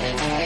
Bye.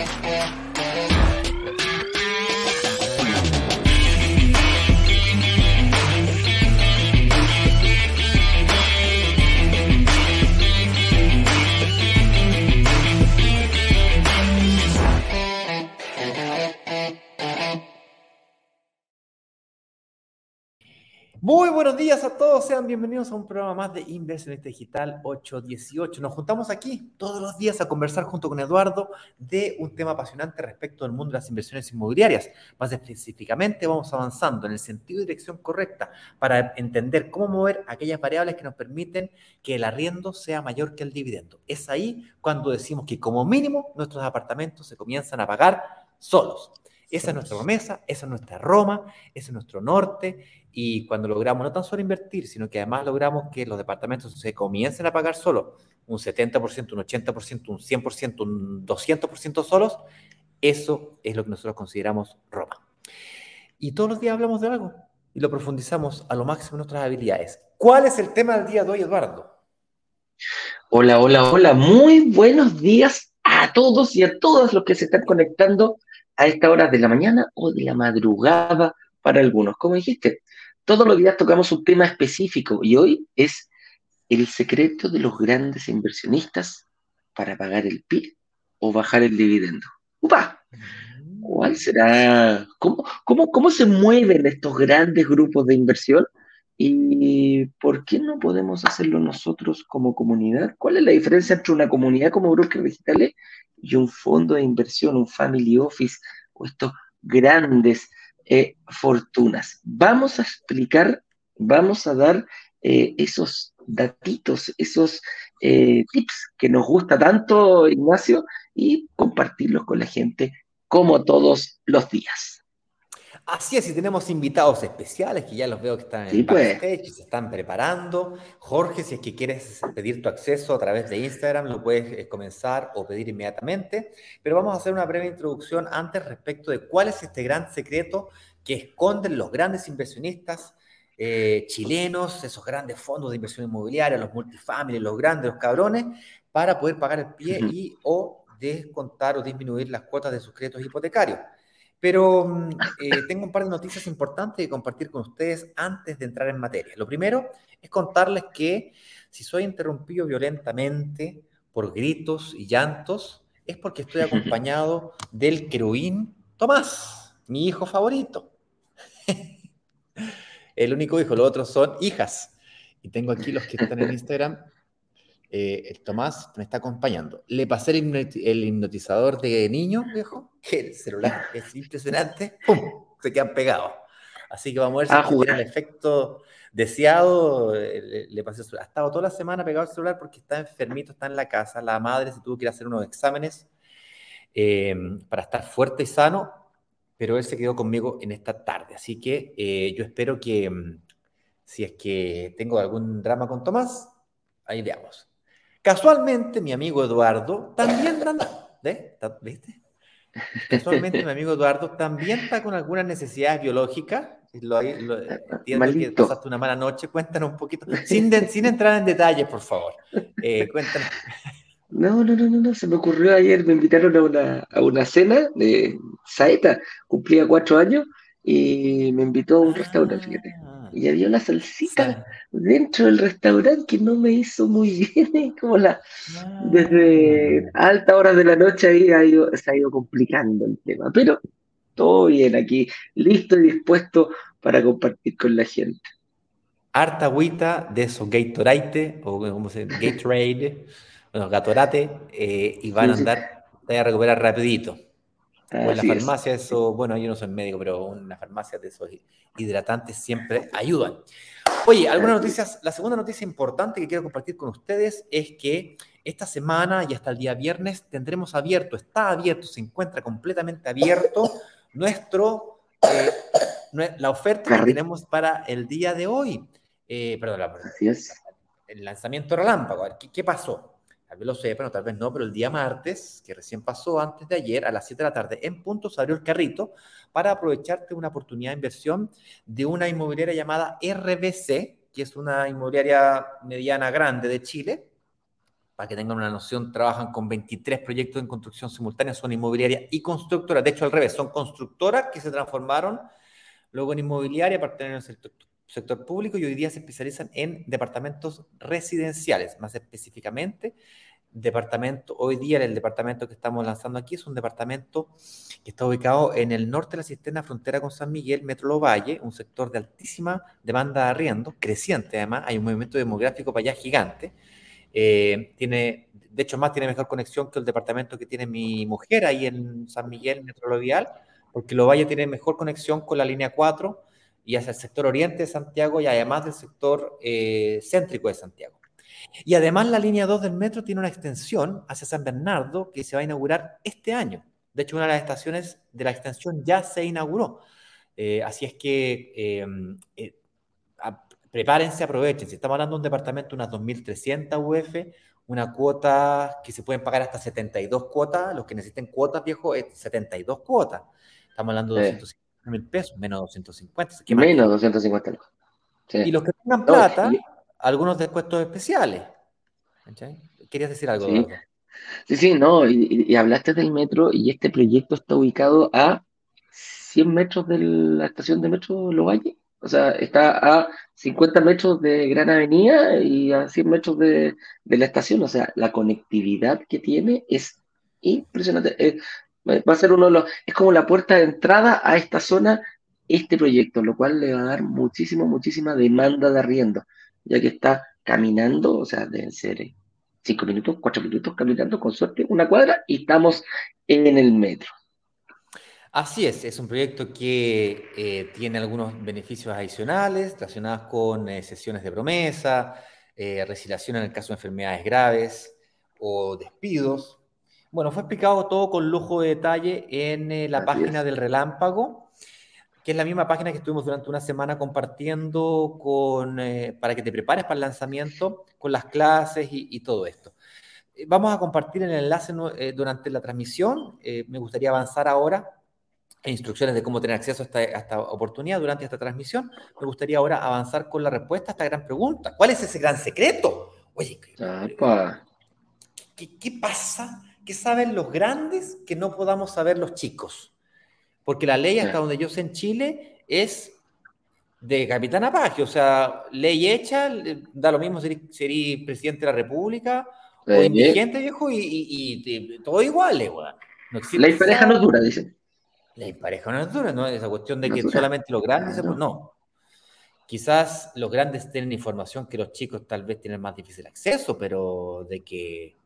Muy buenos días a todos, sean bienvenidos a un programa más de Inversionista Digital 818. Nos juntamos aquí todos los días a conversar junto con Eduardo de un tema apasionante respecto al mundo de las inversiones inmobiliarias. Más específicamente vamos avanzando en el sentido y dirección correcta para entender cómo mover aquellas variables que nos permiten que el arriendo sea mayor que el dividendo. Es ahí cuando decimos que como mínimo nuestros apartamentos se comienzan a pagar solos. Esa es nuestra promesa, esa es nuestra Roma, ese es nuestro norte. Y cuando logramos no tan solo invertir, sino que además logramos que los departamentos se comiencen a pagar solo un 70%, un 80%, un 100%, un 200% solos, eso es lo que nosotros consideramos Roma. Y todos los días hablamos de algo y lo profundizamos a lo máximo en nuestras habilidades. ¿Cuál es el tema del día de hoy, Eduardo? Hola, hola, hola. Muy buenos días a todos y a todas los que se están conectando a esta hora de la mañana o de la madrugada para algunos. Como dijiste, todos los días tocamos un tema específico y hoy es el secreto de los grandes inversionistas para pagar el PIB o bajar el dividendo. ¡Upa! ¿Cuál será? ¿Cómo, cómo, cómo se mueven estos grandes grupos de inversión? ¿Y por qué no podemos hacerlo nosotros como comunidad? ¿Cuál es la diferencia entre una comunidad como brokers digitales y un fondo de inversión, un family office o estos grandes eh, fortunas. Vamos a explicar, vamos a dar eh, esos datitos, esos eh, tips que nos gusta tanto, Ignacio, y compartirlos con la gente como todos los días. Así es, y tenemos invitados especiales que ya los veo que están en el pues. se están preparando. Jorge, si es que quieres pedir tu acceso a través de Instagram, lo puedes eh, comenzar o pedir inmediatamente. Pero vamos a hacer una breve introducción antes respecto de cuál es este gran secreto que esconden los grandes inversionistas eh, chilenos, esos grandes fondos de inversión inmobiliaria, los multifamilies, los grandes, los cabrones, para poder pagar el pie y o descontar o disminuir las cuotas de sus créditos hipotecarios. Pero mm, eh, tengo un par de noticias importantes que compartir con ustedes antes de entrar en materia. Lo primero es contarles que si soy interrumpido violentamente por gritos y llantos, es porque estoy acompañado del querubín Tomás, mi hijo favorito. El único hijo, los otros son hijas. Y tengo aquí los que están en Instagram eh, el Tomás me está acompañando. Le pasé el, hipnotizador de niño, viejo. El celular es impresionante. ¡Pum! Se quedan pegados. Así que vamos a ver si ah, tiene el efecto deseado. Eh, le, pasé el celular. Ha estado toda la semana pegado al celular porque está enfermito, está en la casa. La madre se tuvo que ir a hacer unos exámenes eh, para estar fuerte y sano, pero él se quedó conmigo en esta tarde. Así que yo espero que mm, si es que tengo algún drama con Tomás, ahí veamos. Casualmente, mi amigo Eduardo también anda, ¿viste? Casualmente, mi amigo Eduardo también está con algunas necesidades biológicas. Lo, lo, entiendo que pasaste una mala noche. Cuéntanos un poquito, sin, sin entrar en detalles, por favor. Eh, cuéntanos. No, no, no, no, no, se me ocurrió ayer, me invitaron a una, a una cena de Saeta, cumplía cuatro años y me invitó a un restaurante, fíjate. Ah y había una salsita dentro del restaurante que no me hizo muy bien, como la desde alta hora de la noche ahí ha ido, se ha ido complicando el tema, pero todo bien aquí, listo y dispuesto para compartir con la gente. Harta agüita de esos Gatorade, o como se dice, Gatorade, bueno, Gatorate, eh, y van a andar, a recuperar rapidito. O en la farmacia, eso, bueno, yo no soy médico, pero en la farmacia de esos hidratantes siempre ayudan. Oye, algunas noticias. La segunda noticia importante que quiero compartir con ustedes es que esta semana y hasta el día viernes tendremos abierto, está abierto, se encuentra completamente abierto nuestro, eh, la oferta que tenemos para el día de hoy. Eh, perdón, la, el lanzamiento relámpago. ¿qué, ¿Qué pasó? Tal vez lo sepan o tal vez no, pero el día martes, que recién pasó antes de ayer, a las 7 de la tarde, en punto se abrió el carrito para aprovecharte una oportunidad de inversión de una inmobiliaria llamada RBC, que es una inmobiliaria mediana grande de Chile, para que tengan una noción, trabajan con 23 proyectos en construcción simultánea, son inmobiliarias y constructoras. De hecho, al revés, son constructoras que se transformaron luego en inmobiliaria para tener el sector, sector público y hoy día se especializan en departamentos residenciales, más específicamente departamento, hoy día el departamento que estamos lanzando aquí es un departamento que está ubicado en el norte de la cisterna frontera con San Miguel, Metro Valle, un sector de altísima demanda de arriendo, creciente además, hay un movimiento demográfico para allá gigante. Eh, tiene, de hecho, más tiene mejor conexión que el departamento que tiene mi mujer ahí en San Miguel, Metro Vial, porque Lo Valle tiene mejor conexión con la línea 4 y hacia el sector oriente de Santiago y además del sector eh, céntrico de Santiago. Y además la línea 2 del metro tiene una extensión hacia San Bernardo que se va a inaugurar este año. De hecho, una de las estaciones de la extensión ya se inauguró. Eh, así es que em, eh, prepárense, aprovechen. Si estamos hablando de un departamento, unas 2.300 UF, una cuota que se pueden pagar hasta 72 cuotas, los que necesiten cuotas, viejo, es 72 cuotas. Estamos hablando de 250 mil pesos, menos 250. Menos 250. Y los que tengan plata algunos descuentos especiales. ¿Querías decir algo? Sí, sí, sí, no, y, hablaste del metro y este proyecto está ubicado a 100 metros de la estación de metro Lovalle. O sea, está a 50 metros de Gran Avenida y a 100 metros de, la estación. O sea, la conectividad que tiene es impresionante. Eh, va a ser uno de los, es como la puerta de entrada a esta zona, este proyecto, lo cual le va a dar muchísimo, muchísima demanda de arriendo ya que está caminando, o sea, deben ser eh, cinco minutos, cuatro minutos caminando con suerte una cuadra y estamos en el metro. Así es, es un proyecto que eh, tiene algunos beneficios adicionales relacionados con eh, sesiones de promesa, eh, en el caso de enfermedades graves o despidos. Bueno, fue explicado todo con lujo de detalle en la página del relámpago que es la misma página que estuvimos durante una semana compartiendo con, eh, para que te prepares para el lanzamiento, con las clases y, todo esto. Eh, vamos a compartir el enlace eh, durante la transmisión. me gustaría avanzar ahora en instrucciones de cómo tener acceso a esta, oportunidad durante esta transmisión. Me gustaría ahora avanzar con la respuesta a esta gran pregunta. ¿Cuál es ese gran secreto? Oye, ¿qué, qué pasa? ¿Qué saben los grandes que no podamos saber los chicos? Porque la ley, hasta donde yo sé en Chile, es de capitán Apagio, o sea, ley hecha, da lo mismo ser, presidente de la República o indigente, viejo, y, todo igual, igual. No ley pareja no dura, dicen. Ley pareja no es dura, ¿no? Esa cuestión de que solamente los grandes, no. no. Quizás los grandes tienen información que los chicos tal vez tienen más difícil acceso, pero de que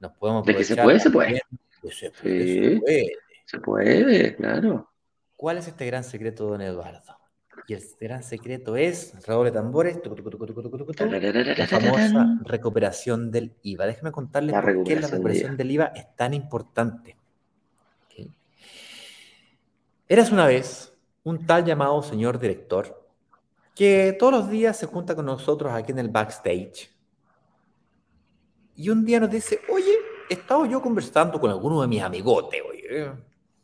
nos podemos De que se puede, se puede. se puede. Se puede, claro. ¿Cuál es este gran secreto, don Eduardo? Y el gran secreto es, de tambores, la famosa recuperación del IVA. Déjeme contarles por qué la recuperación del IVA es tan importante. Eras una vez un tal llamado señor director que todos los días se junta con nosotros aquí en el backstage y un día nos dice, oye, he estado yo conversando con alguno de mis amigotes, oye,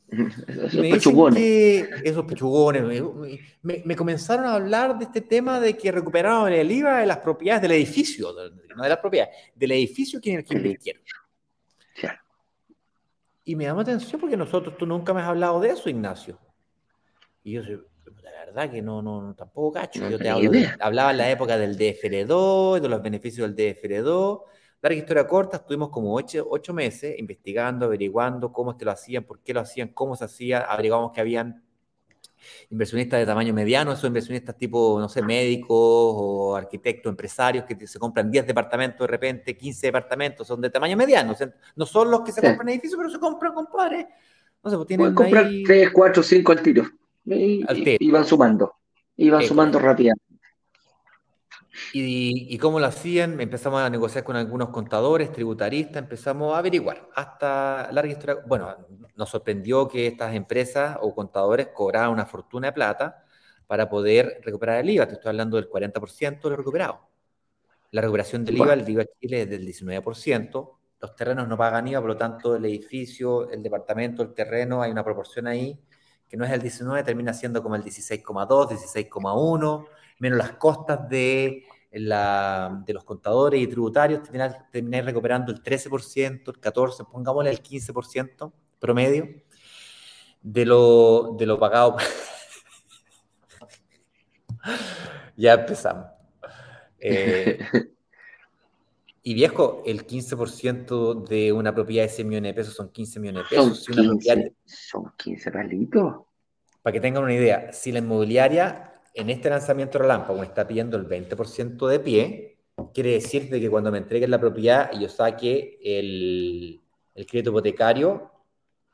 esos me pechugones. Que, esos pechugones. Me, me, comenzaron a hablar de este tema de que recuperaron el IVA de las propiedades del edificio, no de las propiedades, del edificio que, que invirtieron. Y me llama atención porque nosotros, tú nunca me has hablado de eso, Ignacio. Y yo, la verdad que no, no, tampoco cacho. yo te hablaba en la época del DFR2, de los beneficios del DFR2 Larga historia corta, estuvimos como ocho, meses investigando, averiguando cómo es que lo hacían, por qué lo hacían, cómo se hacía. Averiguamos que habían inversionistas de tamaño mediano, esos inversionistas tipo, no sé, médicos o arquitectos, empresarios que se compran 10 departamentos de repente, 15 departamentos, son de tamaño mediano. no son los que se compran edificios, pero se compran, compadre. No sé, pues tienen Pueden comprar 3, 4, 5 al tiro. Y, van sumando. Y van sumando rápidamente. Y, cómo lo hacían, empezamos a negociar con algunos contadores, tributaristas, empezamos a averiguar. Hasta larga historia, bueno, nos sorprendió que estas empresas o contadores cobraban una fortuna de plata para poder recuperar el IVA. Te estoy hablando del 40% de lo recuperado. La recuperación del IVA, el IVA Chile es del 19%. Los terrenos no pagan IVA, por lo tanto, el edificio, el departamento, el terreno, hay una proporción ahí que no es el 19, termina siendo como el 16,2, 16,1 menos las costas de la, de los contadores y tributarios, termináis, recuperando el 13%, el 14%, pongámosle el 15% promedio de lo, de lo pagado. ya empezamos. Eh, y viejo, el 15% de una propiedad de 100 millones de pesos son 15 millones de pesos. Son 15, son 15 palitos. Para que tengan una idea, si la inmobiliaria en este lanzamiento relámpago me está pidiendo el 20% de pie, quiere decir que cuando me entreguen la propiedad y yo saque el, crédito hipotecario,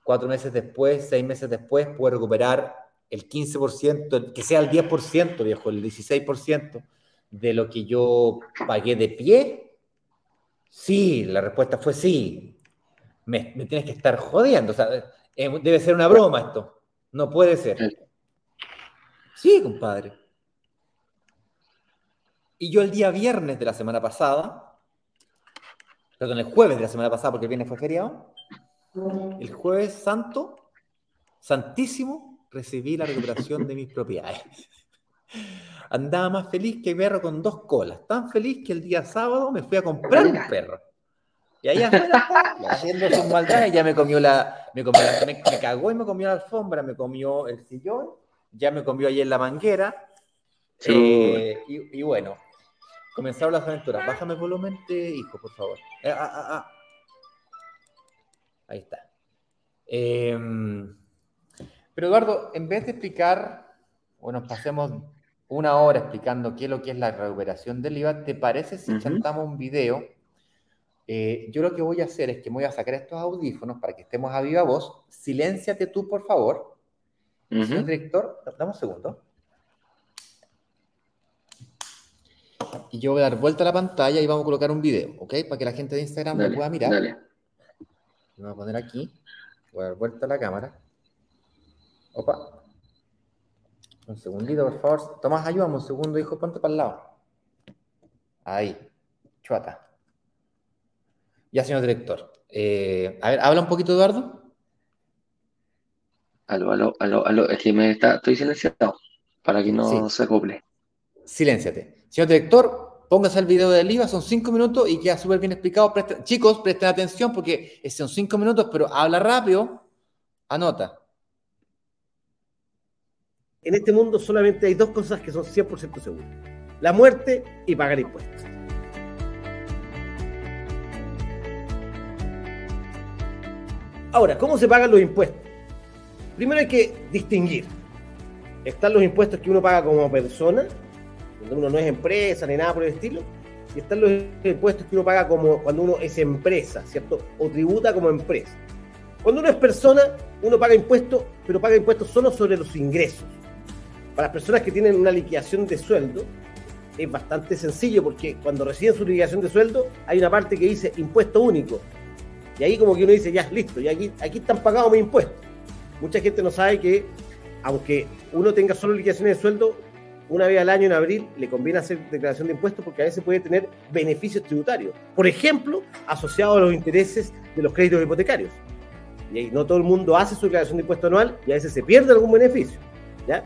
cuatro meses después, seis meses después, puedo recuperar el 15%, que sea el 10%, viejo, el 16% de lo que yo pagué de pie Sí, la respuesta fue sí. Me, tienes que estar jodiendo. O sea, eh, debe ser una broma esto. No puede ser. Sí, compadre. Y yo el día viernes de la semana pasada, perdón, el jueves de la semana pasada, porque el viernes fue feriado, el jueves santo, santísimo, recibí la recuperación de mis propiedades. Andaba más feliz que perro con dos colas. Tan feliz que el día sábado me fui a comprar un perro. Y ahí afuera, haciendo sus maldades, ya me comió la, me, me, cagó y me comió la alfombra, me comió el sillón, ya me comió ahí en la manguera. Eh, y, bueno, comenzaron las aventuras. Bájame el volumen de hijo, por favor. Eh, ah, ah, ah. Ahí está. Em, pero Eduardo, en vez de explicar, bueno, pasemos una hora explicando qué es lo que es la recuperación del IVA, ¿te parece si chantamos un video? Eh, yo lo que voy a hacer es que me voy a sacar estos audífonos para que estemos a viva voz. Silénciate tú, por favor. Señor director, dame un segundo. Y yo voy a dar vuelta a la pantalla y vamos a colocar un video, ¿ok? Para que la gente de Instagram lo pueda mirar. Dale. Voy a poner aquí. Voy a dar vuelta a la cámara. Opa. Un segundito, por favor. Tomás, ayúdame un segundo, hijo, ponte para el lado. Ahí, chuata. Ya, señor director. Eh, a ver, habla un poquito, Eduardo. Aló, aló, aló, aló. Es que me está, estoy silenciado para que no se acople. Silénciate. Señor director, póngase el video del IVA, son cinco minutos y queda súper bien explicado. chicos, presten atención porque son cinco minutos, pero habla rápido, anota en este mundo solamente hay dos cosas que son 100% seguras. La muerte y pagar impuestos. Ahora, ¿cómo se pagan los impuestos? Primero hay que distinguir. Están los impuestos que uno paga como persona, cuando uno no es empresa ni nada por el estilo, y están los impuestos que uno paga como cuando uno es empresa, ¿cierto? O tributa como empresa. Cuando uno es persona, uno paga impuestos, pero paga impuestos solo sobre los ingresos para las personas que tienen una liquidación de sueldo, es bastante sencillo porque cuando reciben su liquidación de sueldo hay una parte que dice impuesto único. Y ahí como que uno dice, ya, listo, y aquí, aquí están pagados mis impuestos. Mucha gente no sabe que aunque uno tenga solo liquidaciones de sueldo, una vez al año en abril le conviene hacer declaración de impuestos porque a veces puede tener beneficios tributarios. Por ejemplo, asociados a los intereses de los créditos hipotecarios. Y ahí no todo el mundo hace su declaración de impuesto anual y a veces se pierde algún beneficio. ¿ya?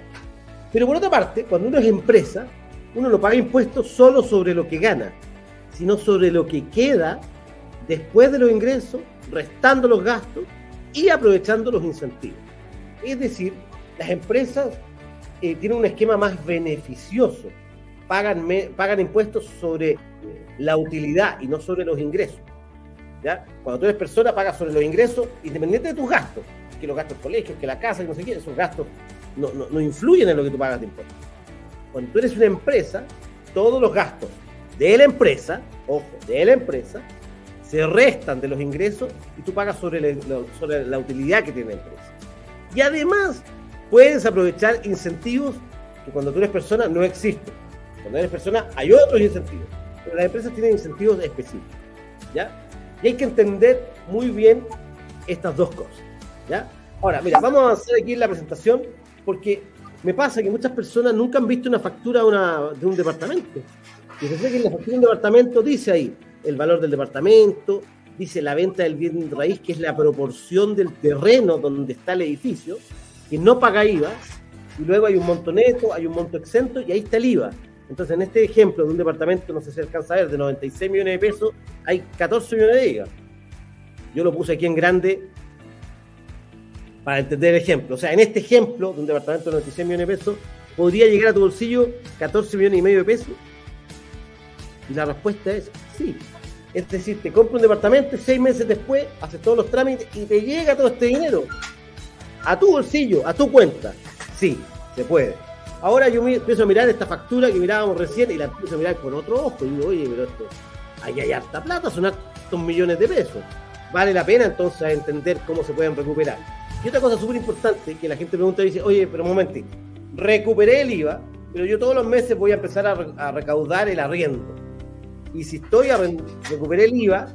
Pero por otra parte, cuando uno es empresa, uno no paga impuestos solo sobre lo que gana, sino sobre lo que queda después de los ingresos, restando los gastos y aprovechando los incentivos. Es decir, las empresas eh, tienen un esquema más beneficioso, pagan, impuestos sobre la utilidad y no sobre los ingresos. ¿ya? Cuando tú eres persona, pagas sobre los ingresos independiente de tus gastos, que los gastos colegios, que la casa, que no sé qué, esos gastos no, no, influyen en lo que tú pagas de impuestos. Cuando tú eres una empresa, todos los gastos de la empresa, ojo, de la empresa, se restan de los ingresos y tú pagas sobre la, sobre la utilidad que tiene la empresa. Y además, puedes aprovechar incentivos que cuando tú eres persona no existen. Cuando eres persona hay otros incentivos, pero las empresas tienen incentivos específicos. ¿ya? Y hay que entender muy bien estas dos cosas. ¿ya? Ahora, mira, vamos a hacer aquí la presentación porque me pasa que muchas personas nunca han visto una factura de, un departamento. Y se que en la factura de un departamento dice ahí el valor del departamento, dice la venta del bien raíz, que es la proporción del terreno donde está el edificio, que no paga IVA, y luego hay un monto neto, hay un monto exento, y ahí está el IVA. Entonces, en este ejemplo de un departamento, no sé si alcanza a ver, de 96 millones de pesos, hay 14 millones de IVA. Yo lo puse aquí en grande para entender el ejemplo. O sea, en este ejemplo de un departamento de 96 millones de pesos, podría llegar a tu bolsillo 14 millones y medio de pesos. Y la respuesta es sí. Es decir, te compras un departamento seis meses después haces todos los trámites y te llega todo este dinero a tu bolsillo, a tu cuenta. Sí, se puede. Ahora yo empiezo a mirar esta factura que mirábamos recién y la empiezo a mirar con otro ojo y digo, oye, pero esto, ahí hay harta plata, son hartos millones de pesos. Vale la pena entonces entender cómo se pueden recuperar. Y otra cosa súper importante que la gente pregunta y dice, oye, pero un momentito, recuperé el IVA, pero yo todos los meses voy a empezar a, recaudar el arriendo. Y si estoy a recuperé el IVA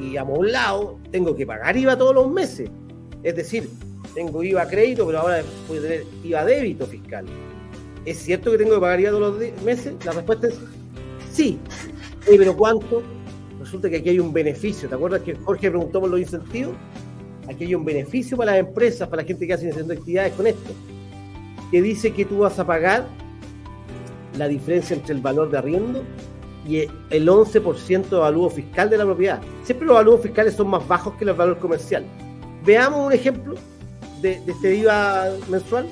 y a un lado, tengo que pagar IVA todos los meses. Es decir, tengo IVA crédito, pero ahora voy a tener IVA débito fiscal. ¿Es cierto que tengo que pagar IVA todos los meses? La respuesta es sí. pero ¿cuánto? Resulta que aquí hay un beneficio. ¿Te acuerdas que Jorge preguntó por los incentivos? Aquí hay un beneficio para las empresas, para la gente que hace actividades con esto, que dice que tú vas a pagar la diferencia entre el valor de arriendo y el 11% de valor fiscal de la propiedad. Siempre los valores fiscales son más bajos que el valor comercial. Veamos un ejemplo de, este IVA mensual.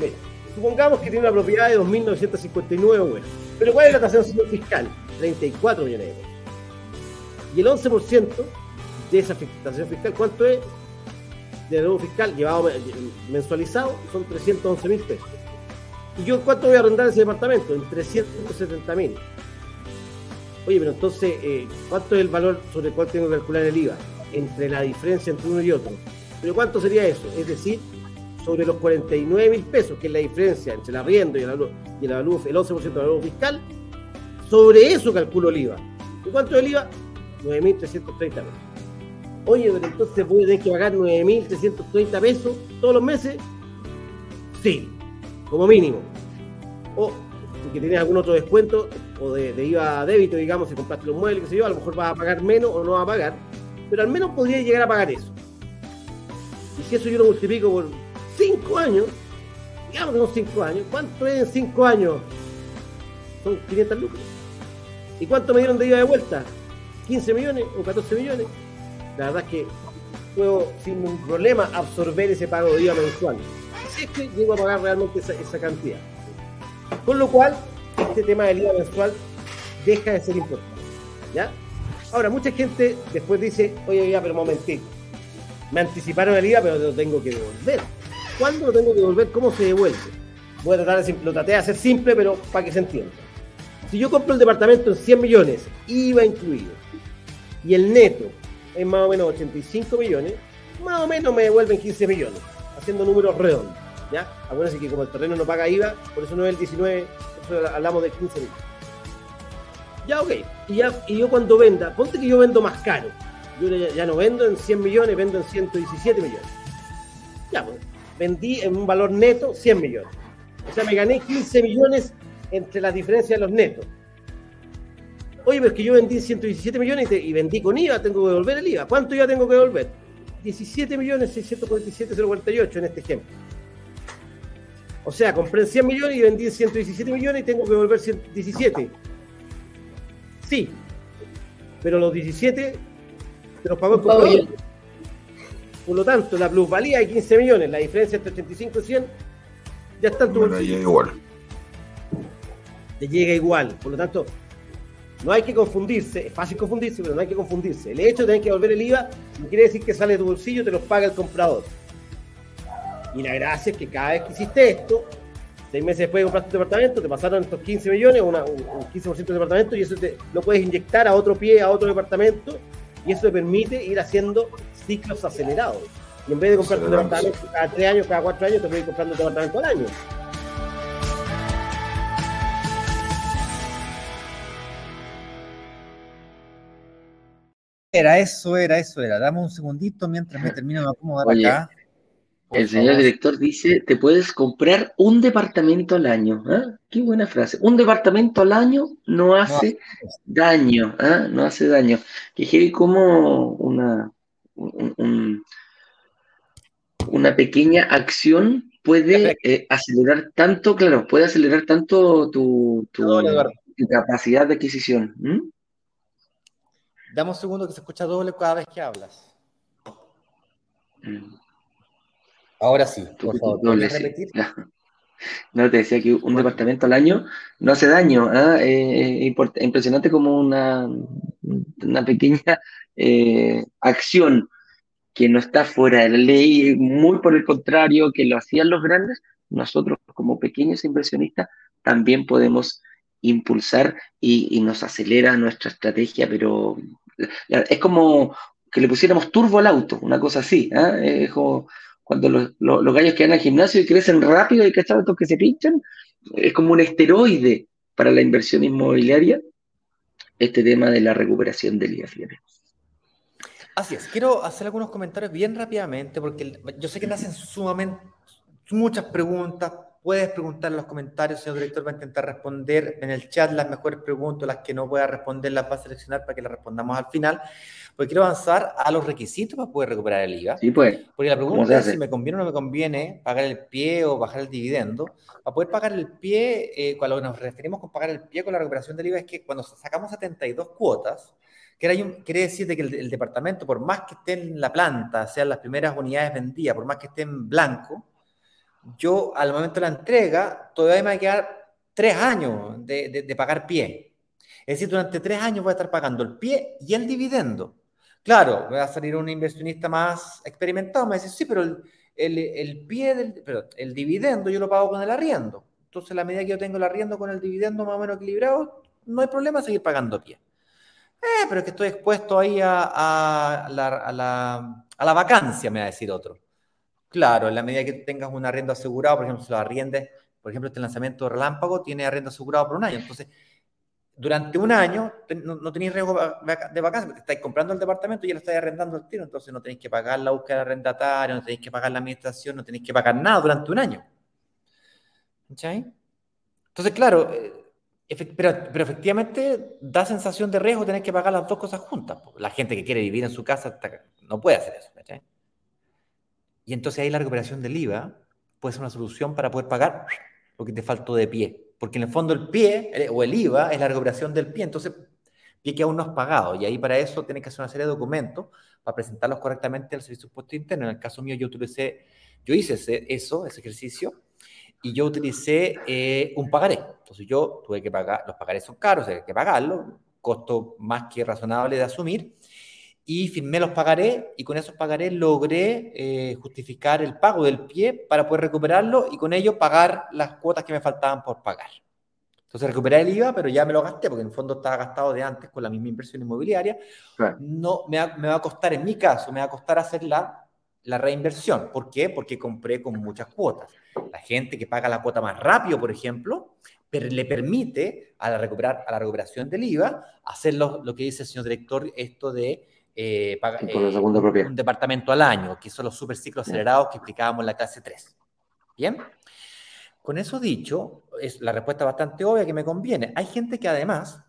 Mira, supongamos que tiene una propiedad de 2.959 bueno. Pero ¿cuál es la tasa fiscal? 34 millones de euros. Y el 11% de esa tasación fiscal, ¿cuánto es? De nuevo fiscal llevado mensualizado, son 311 mil pesos. ¿Y yo cuánto voy a arrendar ese departamento? En 370 mil. Oye, pero entonces, eh, ¿cuánto es el valor sobre el cual tengo que calcular el IVA? Entre la diferencia entre uno y otro. ¿Pero cuánto sería eso? Es decir, sobre los 49 mil pesos, que es la diferencia entre el arriendo y el, y el, el 11% del valor fiscal, sobre eso calculo el IVA. ¿Y cuánto es el IVA? 9.330 pesos. Oye, pero entonces voy a tener que pagar 9.330 pesos todos los meses. Sí, como mínimo. O si tienes algún otro descuento o de, IVA débito, digamos, si compraste los muebles, qué sé yo, a lo mejor vas a pagar menos o no vas a pagar, pero al menos podría llegar a pagar eso. Y si eso yo lo multiplico por 5 años, digamos que son 5 años, ¿cuánto es en 5 años? Son 500 lucas. ¿Y cuánto me dieron de IVA de vuelta? ¿15 millones o 14 millones? La verdad es que puedo sin ningún problema absorber ese pago de IVA mensual. Si es que llego a pagar realmente esa, cantidad. Con lo cual, este tema del IVA mensual deja de ser importante. ¿Ya? Ahora, mucha gente después dice, oye, ya, pero un momentito. Me anticiparon el IVA, pero lo tengo que devolver. ¿Cuándo lo tengo que devolver? ¿Cómo se devuelve? Voy a tratar de, lo traté de hacer simple, pero para que se entienda. Si yo compro el departamento en 100 millones, IVA incluido, y el neto es más o menos 85 millones, más o menos me devuelven 15 millones, haciendo números redondos. ¿Ya? Acuérdense que como el terreno no paga IVA, por eso no es el 19, por eso hablamos de 15 millones. Ya, ok. Y, ya, y yo cuando venda, ponte que yo vendo más caro. Yo ya, no vendo en 100 millones, vendo en 117 millones. Ya, pues, vendí en un valor neto 100 millones. O sea, me gané 15 millones entre la diferencia de los netos. Oye, pero es que yo vendí 117 millones y, vendí con IVA, tengo que devolver el IVA. ¿Cuánto IVA tengo que devolver? 17 millones 647 048 en este ejemplo. O sea, compré 100 millones y vendí 117 millones y tengo que devolver 117. Sí, pero los 17 te los pagó el comprador. Por lo tanto, la plusvalía de 15 millones, la diferencia entre 85 y 100, ya está en tu bolsillo. igual. Te llega igual. Por lo tanto, no hay que confundirse, es fácil confundirse, pero no hay que confundirse. El hecho de tener que devolver el IVA no quiere decir que sale de tu bolsillo y te lo paga el comprador. Y la gracia es que cada vez que hiciste esto, seis meses después de comprar tu departamento, te pasaron estos 15 millones, un, 15% del departamento, y eso te, lo puedes inyectar a otro pie, a otro departamento, y eso te permite ir haciendo ciclos acelerados. Y en vez de comprar tu departamento cada tres años, cada cuatro años, te puedes ir comprando un departamento al año. Era, eso era, eso era. Dame un segundito mientras me termino de acomodar acá. El señor director dice, te puedes comprar un departamento al año. ¿ah? Qué buena frase. Un departamento al año no hace daño. ¿ah? No hace daño. Que como una, una pequeña acción puede eh, acelerar tanto, claro, puede acelerar tanto tu, capacidad de adquisición. Dame un segundo que se escucha doble cada vez que hablas. Mm. Ahora sí, por favor, ¿puedes repetir? No, te decía que un departamento al año no hace daño. ¿ah? Eh, impresionante como una, una pequeña eh, acción que no está fuera de la ley, muy por el contrario, que lo hacían los grandes, nosotros como pequeños inversionistas también podemos impulsar y, nos acelera nuestra estrategia, pero es como que le pusiéramos turbo al auto, una cosa así. Es como cuando los, los, gallos quedan al gimnasio y crecen rápido y que estos que se pinchan, es como un esteroide para la inversión inmobiliaria, este tema de la recuperación del IVA, Así es, quiero hacer algunos comentarios bien rápidamente, porque yo sé que me hacen sumamente muchas preguntas. Puedes preguntar en los comentarios, señor director va a intentar responder en el chat las mejores preguntas, las que no pueda responder las va a seleccionar para que las respondamos al final. Porque quiero avanzar a los requisitos para poder recuperar el IVA. Sí, pues. Porque la pregunta es si me conviene o no me conviene pagar el pie o bajar el dividendo. Para poder pagar el pie, eh, cuando nos referimos con pagar el pie con la recuperación del IVA, es que cuando sacamos 72 cuotas, Quiere decir que el, departamento, por más que esté en la planta, sean las primeras unidades vendidas, por más que esté en blanco, yo al momento de la entrega todavía me va a quedar tres años de, pagar pie. Es decir, durante tres años voy a estar pagando el pie y el dividendo. Claro, voy a salir un inversionista más experimentado, me dice, sí, pero el, pie del, el dividendo yo lo pago con el arriendo. Entonces, a la medida que yo tengo el arriendo con el dividendo más o menos equilibrado, no hay problema seguir pagando pie. Eh, pero es que estoy expuesto ahí a, la, vacancia, me va a decir otro. Claro, en la medida que tengas un arriendo asegurado, por ejemplo, si lo arriendes, por ejemplo, este lanzamiento de relámpago tiene arriendo asegurado por un año. Entonces, durante un año no, tenéis riesgo de vacancia, porque estáis comprando el departamento y ya lo estáis arrendando al tiro, entonces no tenéis que pagar la búsqueda de arrendatario, no tenéis que pagar la administración, no tenéis que pagar nada durante un año. ¿Cachai? Entonces, claro, eh, pero, efectivamente da sensación de riesgo tener que pagar las dos cosas juntas. La gente que quiere vivir en su casa no puede hacer eso. Y entonces ahí la recuperación del IVA puede ser una solución para poder pagar lo que te faltó de pie. Porque en el fondo el pie o el IVA es la recuperación del pie. Entonces, pie que aún no has pagado. Y ahí para eso tienes que hacer una serie de documentos para presentarlos correctamente al Servicio de Impuesto Interno. En el caso mío yo utilicé, yo hice eso, ese ejercicio y yo utilicé eh, un pagaré. Entonces yo tuve que pagar, los pagarés son caros, hay que pagarlo, costo más que razonable de asumir, y firmé los pagarés y con esos pagarés logré eh, justificar el pago del pie para poder recuperarlo y con ello pagar las cuotas que me faltaban por pagar. Entonces recuperé el IVA, pero ya me lo gasté porque en el fondo estaba gastado de antes con la misma inversión inmobiliaria. No, me va, me va, a costar, en mi caso, me va a costar hacer la, la reinversión. ¿Por qué? Porque compré con muchas cuotas. La gente que paga la cuota más rápido, por ejemplo, le permite a la, recuperar, a la recuperación del IVA hacer lo, que dice el señor director, esto de eh, eh, un departamento al año, que son los superciclos acelerados que explicábamos en la clase 3. Bien, con eso dicho, es la respuesta bastante obvia que me conviene. Hay gente que además,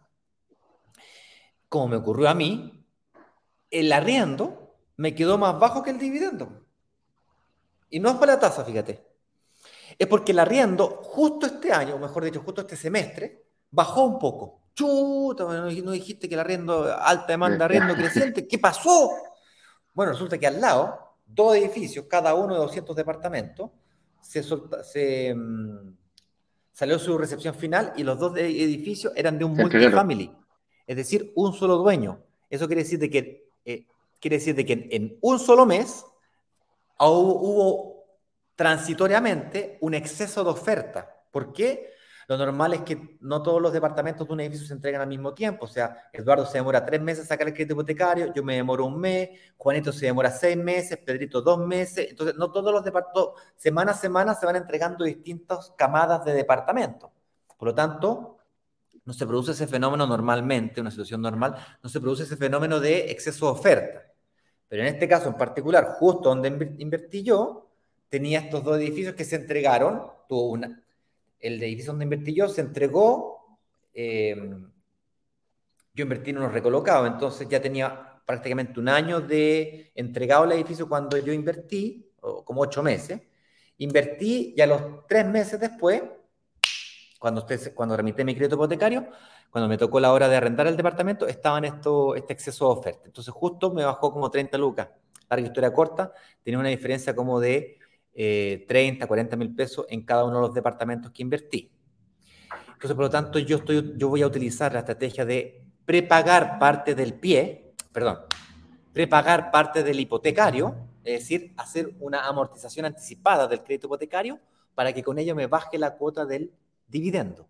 como me ocurrió a mí, el arriendo me quedó más bajo que el dividendo. Y no es para la tasa, fíjate es porque el arriendo justo este año, o mejor dicho, justo este semestre, bajó un poco. Chuta, no dijiste que el arriendo, alta demanda, arriendo creciente, ¿qué pasó? Bueno, resulta que al lado, dos edificios, cada uno de 200 departamentos, se, mm, salió su recepción final y los dos edificios eran de un multifamily, es decir, un solo dueño. Eso quiere decir de que, eh, quiere decir de que en, un solo mes hubo transitoriamente un exceso de oferta. ¿Por qué? Lo normal es que no todos los departamentos de un edificio se entregan al mismo tiempo. O sea, Eduardo se demora tres meses a sacar el crédito hipotecario, yo me demoro un mes, Juanito se demora seis meses, Pedrito dos meses. Entonces, no todos los departamentos, semana a semana se van entregando distintas camadas de departamentos. Por lo tanto, no se produce ese fenómeno normalmente, una situación normal, no se produce ese fenómeno de exceso de oferta. Pero en este caso en particular, justo donde invertí yo, tenía estos dos edificios que se entregaron. Tuvo una, el edificio donde invertí yo se entregó. Em, yo invertí en unos recolocados, entonces ya tenía prácticamente un año de entregado el edificio cuando yo invertí, como ocho meses, Invertí y a los tres meses después, cuando, usted, cuando remité mi crédito hipotecario, cuando me tocó la hora de arrendar el departamento, estaba en esto, este exceso de oferta. Entonces justo me bajó como 30 lucas. Larga historia corta, tenía una diferencia como de 30, eh, 40 mil pesos en cada uno de los departamentos que invertí. Entonces, por lo tanto, yo, estoy, yo voy a utilizar la estrategia de prepagar parte del pie, perdón, prepagar parte del hipotecario, es decir, hacer una amortización anticipada del crédito hipotecario para que con ello me baje la cuota del dividendo,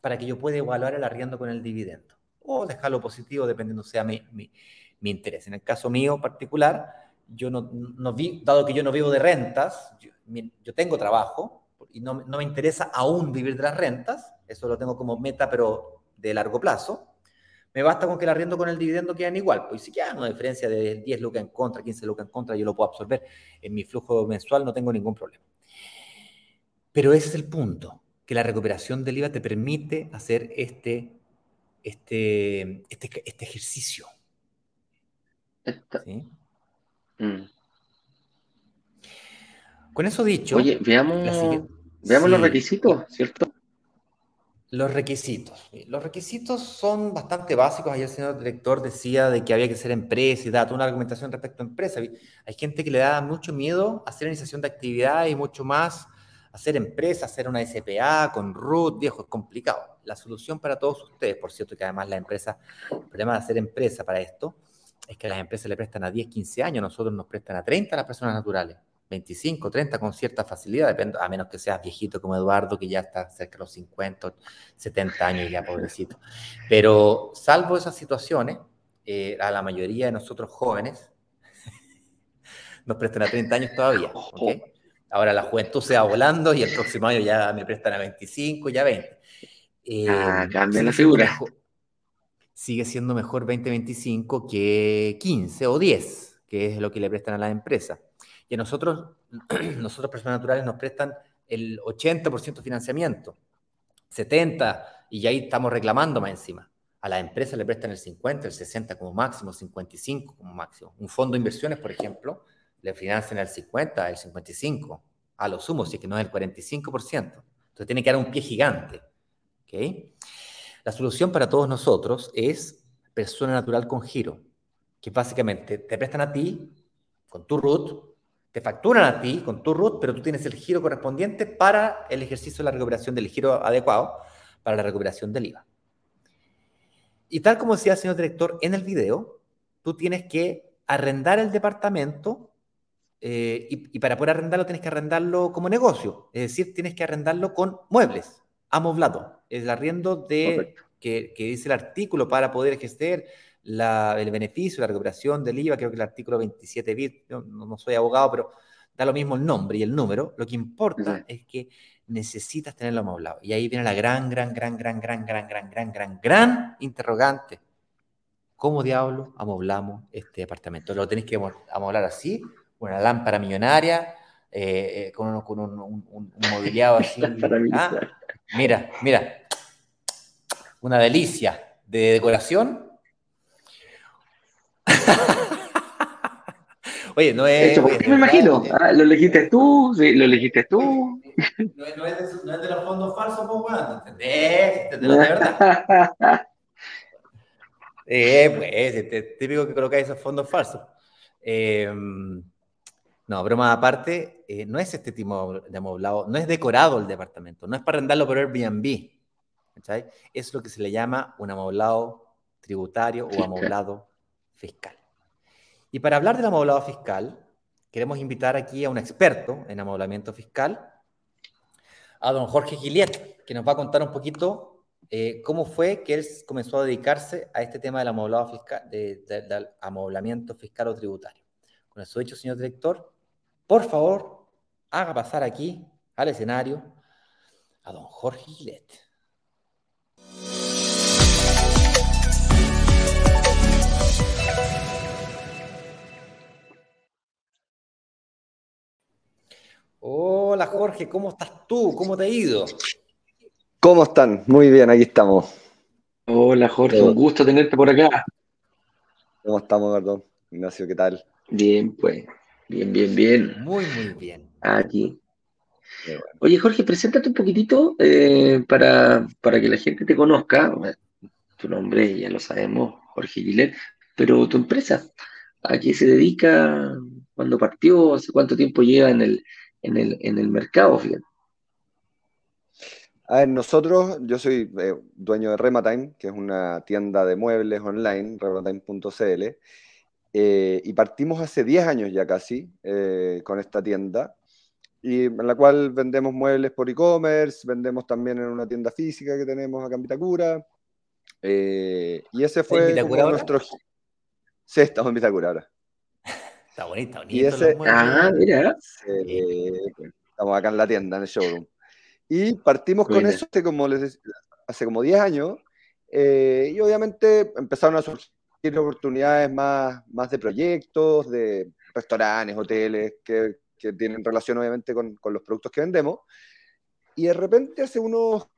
para que yo pueda evaluar el arriendo con el dividendo o dejarlo positivo dependiendo sea mi, mi interés. En el caso mío particular, yo no, no vi, dado que yo no vivo de rentas, yo, tengo trabajo y no, no, me interesa aún vivir de las rentas, eso lo tengo como meta, pero de largo plazo. Me basta con que el arriendo con el dividendo quedan igual, pues si queda una diferencia de 10 lucas en contra, 15 lucas en contra, yo lo puedo absorber en mi flujo mensual, no tengo ningún problema. Pero ese es el punto, que la recuperación del IVA te permite hacer este, este, este, este ejercicio. ¿Sí? Mm. Con eso dicho. Oye, veamos, veamos los requisitos, ¿cierto? Los requisitos. Los requisitos son bastante básicos. Ayer el señor director decía de que había que ser empresa y dado una argumentación respecto a empresa. Hay gente que le da mucho miedo a hacer iniciación de actividad y mucho más hacer empresa, hacer una SPA con root, viejo, es complicado. La solución para todos ustedes, por cierto, que además la empresa, el problema de hacer empresa para esto, es que las empresas le prestan a 10, 15 años, nosotros nos prestan a 30 las personas naturales, 25, 30 con cierta facilidad, depende, a menos que seas viejito como Eduardo, que ya está cerca de los 50, 70 años ya, pobrecito. Pero salvo esas situaciones, eh, a la mayoría de nosotros jóvenes nos prestan a 30 años todavía. Ahora la juventud se va volando y el próximo año ya me prestan a 25, ya 20. Eh, ah, cambia la figura sigue siendo mejor 2025 que 15 o 10, que es lo que le prestan a la empresa. Y a nosotros, nosotros personas naturales, nos prestan el 80% de financiamiento, 70%, y ahí estamos reclamando más encima. A la empresa le prestan el 50, el 60 como máximo, 55 como máximo. Un fondo de inversiones, por ejemplo, le financian el 50, el 55, a lo sumo, si es que no es el 45%. Entonces tiene que dar un pie gigante. ¿okay? La solución para todos nosotros es persona natural con giro, que básicamente te prestan a ti con tu root, te facturan a ti con tu root, pero tú tienes el giro correspondiente para el ejercicio de la recuperación del giro adecuado para la recuperación del IVA. Y tal como decía el señor director en el video, tú tienes que arrendar el departamento eh, y, y, para poder arrendarlo tienes que arrendarlo como negocio, es decir, tienes que arrendarlo con muebles amoblado, el arriendo de, que, dice el artículo para poder ejercer el beneficio, la recuperación del IVA, creo que el artículo 27 bit, no, no, soy abogado, pero da lo mismo el nombre y el número, lo que importa es que necesitas tenerlo amoblado. Y ahí viene la gran, gran, gran, gran, gran, gran, gran, gran, gran, gran interrogante. ¿Cómo diablo amoblamos este departamento? ¿Lo tenéis que amoblar así? ¿Una lámpara millonaria? Eh, eh, con, un, con un, un, mobiliado así. Mira, mira. Una delicia de decoración. Oye, no es. me imagino. Ah, lo elegiste tú, sí, lo elegiste tú. No, es, de, no es de los fondos falsos, pues, bueno, ¿entendés? ¿Entendés de verdad? eh, pues, este, típico que colocáis esos fondos falsos. Eh, no, broma aparte, eh, no es este tipo de amoblado, no es decorado el departamento, no es para arrendarlo por Airbnb. ¿cachai? Es lo que se le llama un amoblado tributario o amoblado fiscal. Y para hablar del amoblado fiscal, queremos invitar aquí a un experto en amoblamiento fiscal, a don Jorge Giliet, que nos va a contar un poquito eh, cómo fue que él comenzó a dedicarse a este tema del amoblado fiscal, del amoblamiento fiscal o tributario. Con eso dicho, señor director, por favor, haga pasar aquí al escenario a don Jorge Gillette. Hola Jorge, ¿cómo estás tú? ¿Cómo te ha ido? ¿Cómo están? Muy bien, aquí estamos. Hola Jorge, un gusto tenerte por acá. ¿Cómo estamos, perdón? Ignacio, ¿qué tal? Bien, pues. Bien, bien, bien. Muy, muy bien. Aquí. Oye, Jorge, preséntate un poquitito eh, para, para que la gente te conozca. Tu nombre ya lo sabemos, Jorge Gilet, pero tu empresa, ¿a qué se dedica? ¿Cuándo partió? ¿Hace cuánto tiempo lleva en el, en el, en el mercado? Fíjate. A ver, nosotros, yo soy eh, dueño de Rematime, que es una tienda de muebles online, rematime.cl, eh, y partimos hace 10 años ya casi eh, con esta tienda, y en la cual vendemos muebles por e-commerce, vendemos también en una tienda física que tenemos acá en Vitacura, y ese fue nuestro... Sí, estamos en Vitacura ahora. Está bonito, bonito. Y ese... Ah, mira. estamos acá en la tienda, en el showroom. Y partimos con eso hace como, les hace como 10 años. Eh, y obviamente empezaron a surgir oportunidades más, más de proyectos, de restaurantes, hoteles, que, que tienen relación obviamente con, con, los productos que vendemos. Y de repente hace unos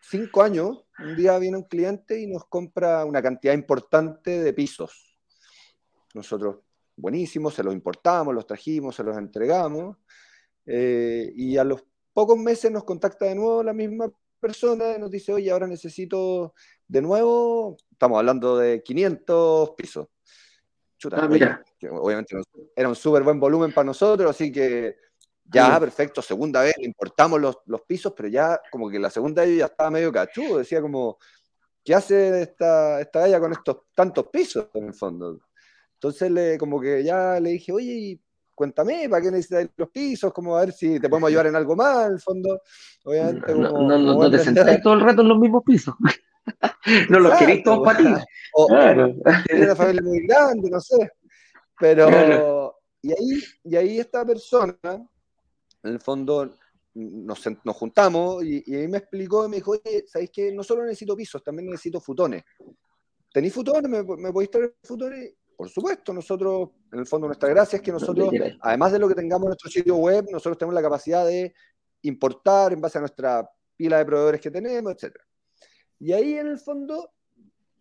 5 años, un día viene un cliente y nos compra una cantidad importante de pisos. Nosotros, buenísimos, se los importamos, los trajimos, se los entregamos. Eh, y a los pocos meses nos contacta de nuevo la misma persona y nos dice, oye, ahora necesito de nuevo, estamos hablando de 500 pisos. Chuta, ah, mira. obviamente era un súper buen volumen para nosotros, así que ya, perfecto, segunda vez importamos los, los, pisos, pero ya como que la segunda vez ya estaba medio cachudo, decía como, ¿qué hace esta, esta galla con estos tantos pisos en el fondo? Entonces le, como que ya le dije, oye, cuéntame, ¿para qué necesitas los pisos? Como a ver si te podemos ayudar en algo más, al fondo. Obviamente, no, no, no, te sentás todo el rato en los mismos pisos. no los querés todos para ti. O claro. tienes una familia muy grande, no sé. Pero, y, ahí, y ahí esta persona, en el fondo, nos, nos juntamos y, y, ahí me explicó y me dijo, oye, ¿sabéis que no solo necesito pisos, también necesito futones? ¿Tenéis futones? ¿Me, me podéis traer futones? Por supuesto, nosotros, en el fondo, nuestra gracia es que nosotros, además de lo que tengamos en nuestro sitio web, nosotros tenemos la capacidad de importar en base a nuestra pila de proveedores que tenemos, etc. Y ahí, en el fondo,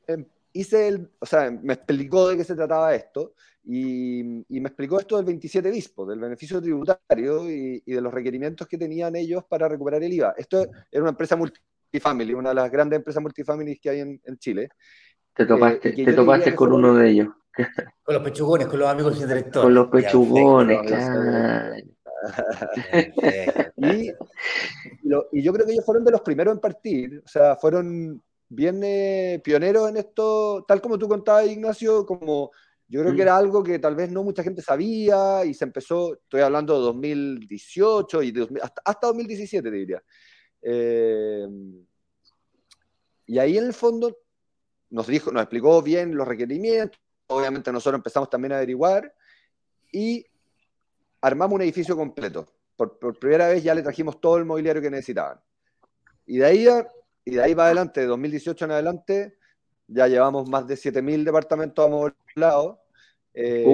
em, hice el, o sea, me explicó de qué se trataba esto y, me explicó esto del 27 bispo, del beneficio tributario y, de los requerimientos que tenían ellos para recuperar el IVA. Esto era una empresa multifamily, una de las grandes empresas multifamily que hay en, Chile. Te topaste, eh, te topaste con uno de ellos. Con los pechugones, con los amigos del director. Con los pechugones, claro. y, y, yo creo que ellos fueron de los primeros en partir, o sea, fueron bien eh, pioneros en esto, tal como tú contabas, Ignacio, como yo creo que mm. era algo que tal vez no mucha gente sabía y se empezó, estoy hablando de 2018 y hasta, hasta, 2017, te diría. Eh, y ahí en el fondo nos dijo, nos explicó bien los requerimientos, obviamente nosotros empezamos también a averiguar y armamos un edificio completo. Por, primera vez ya le trajimos todo el mobiliario que necesitaban. Y de ahí, y de ahí para adelante, de 2018 en adelante, ya llevamos más de 7.000 departamentos amoblados. Eh,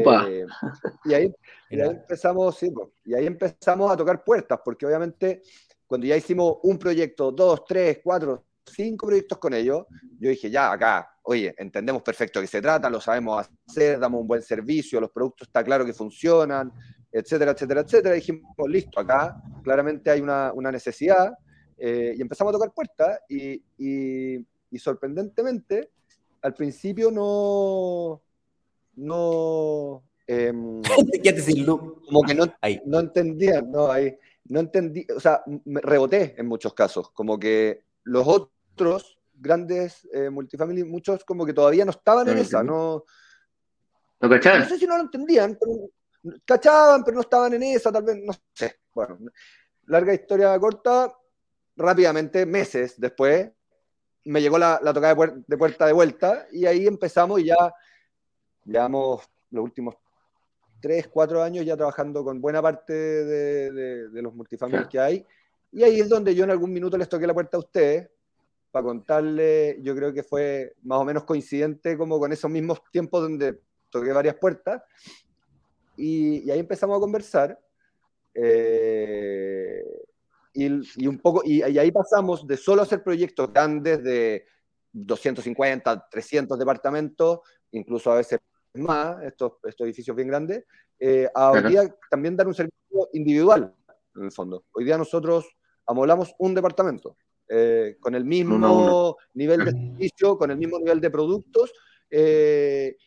y, ahí, y ahí empezamos, sí, y ahí empezamos a tocar puertas, porque obviamente cuando ya hicimos un proyecto, dos, tres, cuatro, cinco proyectos con ellos, yo dije, ya, acá, oye, entendemos perfecto de qué se trata, lo sabemos hacer, damos un buen servicio, los productos está claro que funcionan, etcétera, etcétera, etcétera. Y dijimos, listo, acá claramente hay una, una necesidad. Eh, y empezamos a tocar puertas y, y, sorprendentemente, al principio no... no eh, como que no, no entendía, no, ahí, no entendí, o sea, me reboté en muchos casos, como que los otros grandes eh, multifamily, muchos como que todavía no estaban en esa, no... ¿No cachaban? No sé si no lo entendían, pero cachaban, pero no estaban en esa, tal vez, no sé. Bueno, larga historia corta, rápidamente, meses después, me llegó la, la tocada de, puerta de vuelta y ahí empezamos y ya llevamos los últimos tres, cuatro años ya trabajando con buena parte de, de, los multifamilies que hay. Y ahí es donde yo en algún minuto les toqué la puerta a ustedes para contarle, yo creo que fue más o menos coincidente como con esos mismos tiempos donde toqué varias puertas. Y, ahí empezamos a conversar. Eh, y, un poco, y, ahí pasamos de solo hacer proyectos grandes de 250, 300 departamentos, incluso a veces más, estos, estos edificios bien grandes, eh, a hoy día también dar un servicio individual en el fondo. Hoy día nosotros amolamos un departamento eh, con el mismo nivel de servicio, con el mismo nivel de productos eh,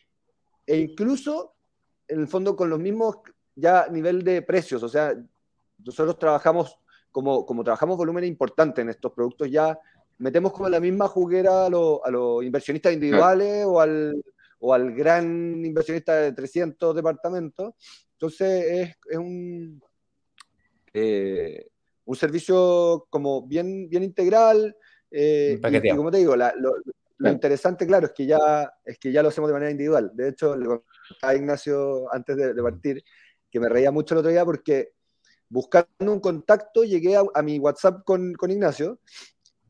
e incluso en el fondo con los mismos ya nivel de precios. O sea, nosotros trabajamos como, como trabajamos volumen importante en estos productos ya metemos como la misma juguera a, los inversionistas individuales o al, o al gran inversionista de 300 departamentos. Entonces es, un, eh, un servicio como bien, bien integral. Eh, y, como te digo, lo, interesante, claro, es que, ya, es que ya lo hacemos de manera individual. De hecho, le contaba a Ignacio antes de, partir que me reía mucho el otro día porque buscando un contacto llegué a, mi WhatsApp con, con Ignacio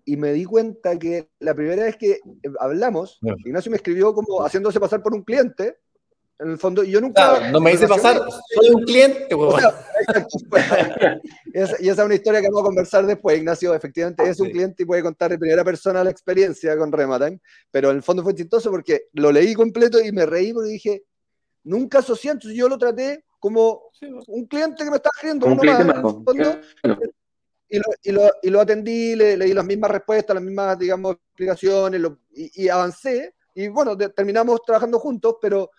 y me di cuenta que la primera vez que hablamos, Ignacio me escribió como haciéndose pasar por un cliente, en el fondo, y yo nunca... no me hice pasar, soy un cliente, y esa es una historia que vamos a conversar después. Ignacio. Efectivamente es un cliente y puede contar de primera persona la experiencia con Rematime, pero en el fondo fue chistoso porque lo leí completo y me reí porque dije, nunca asocié, entonces yo lo traté como un cliente que me está escribiendo, uno más, en el fondo, y lo, y, lo, y lo, atendí, le, leí las mismas respuestas, las mismas, digamos, explicaciones, y, avancé. Y bueno, terminamos trabajando juntos, pero,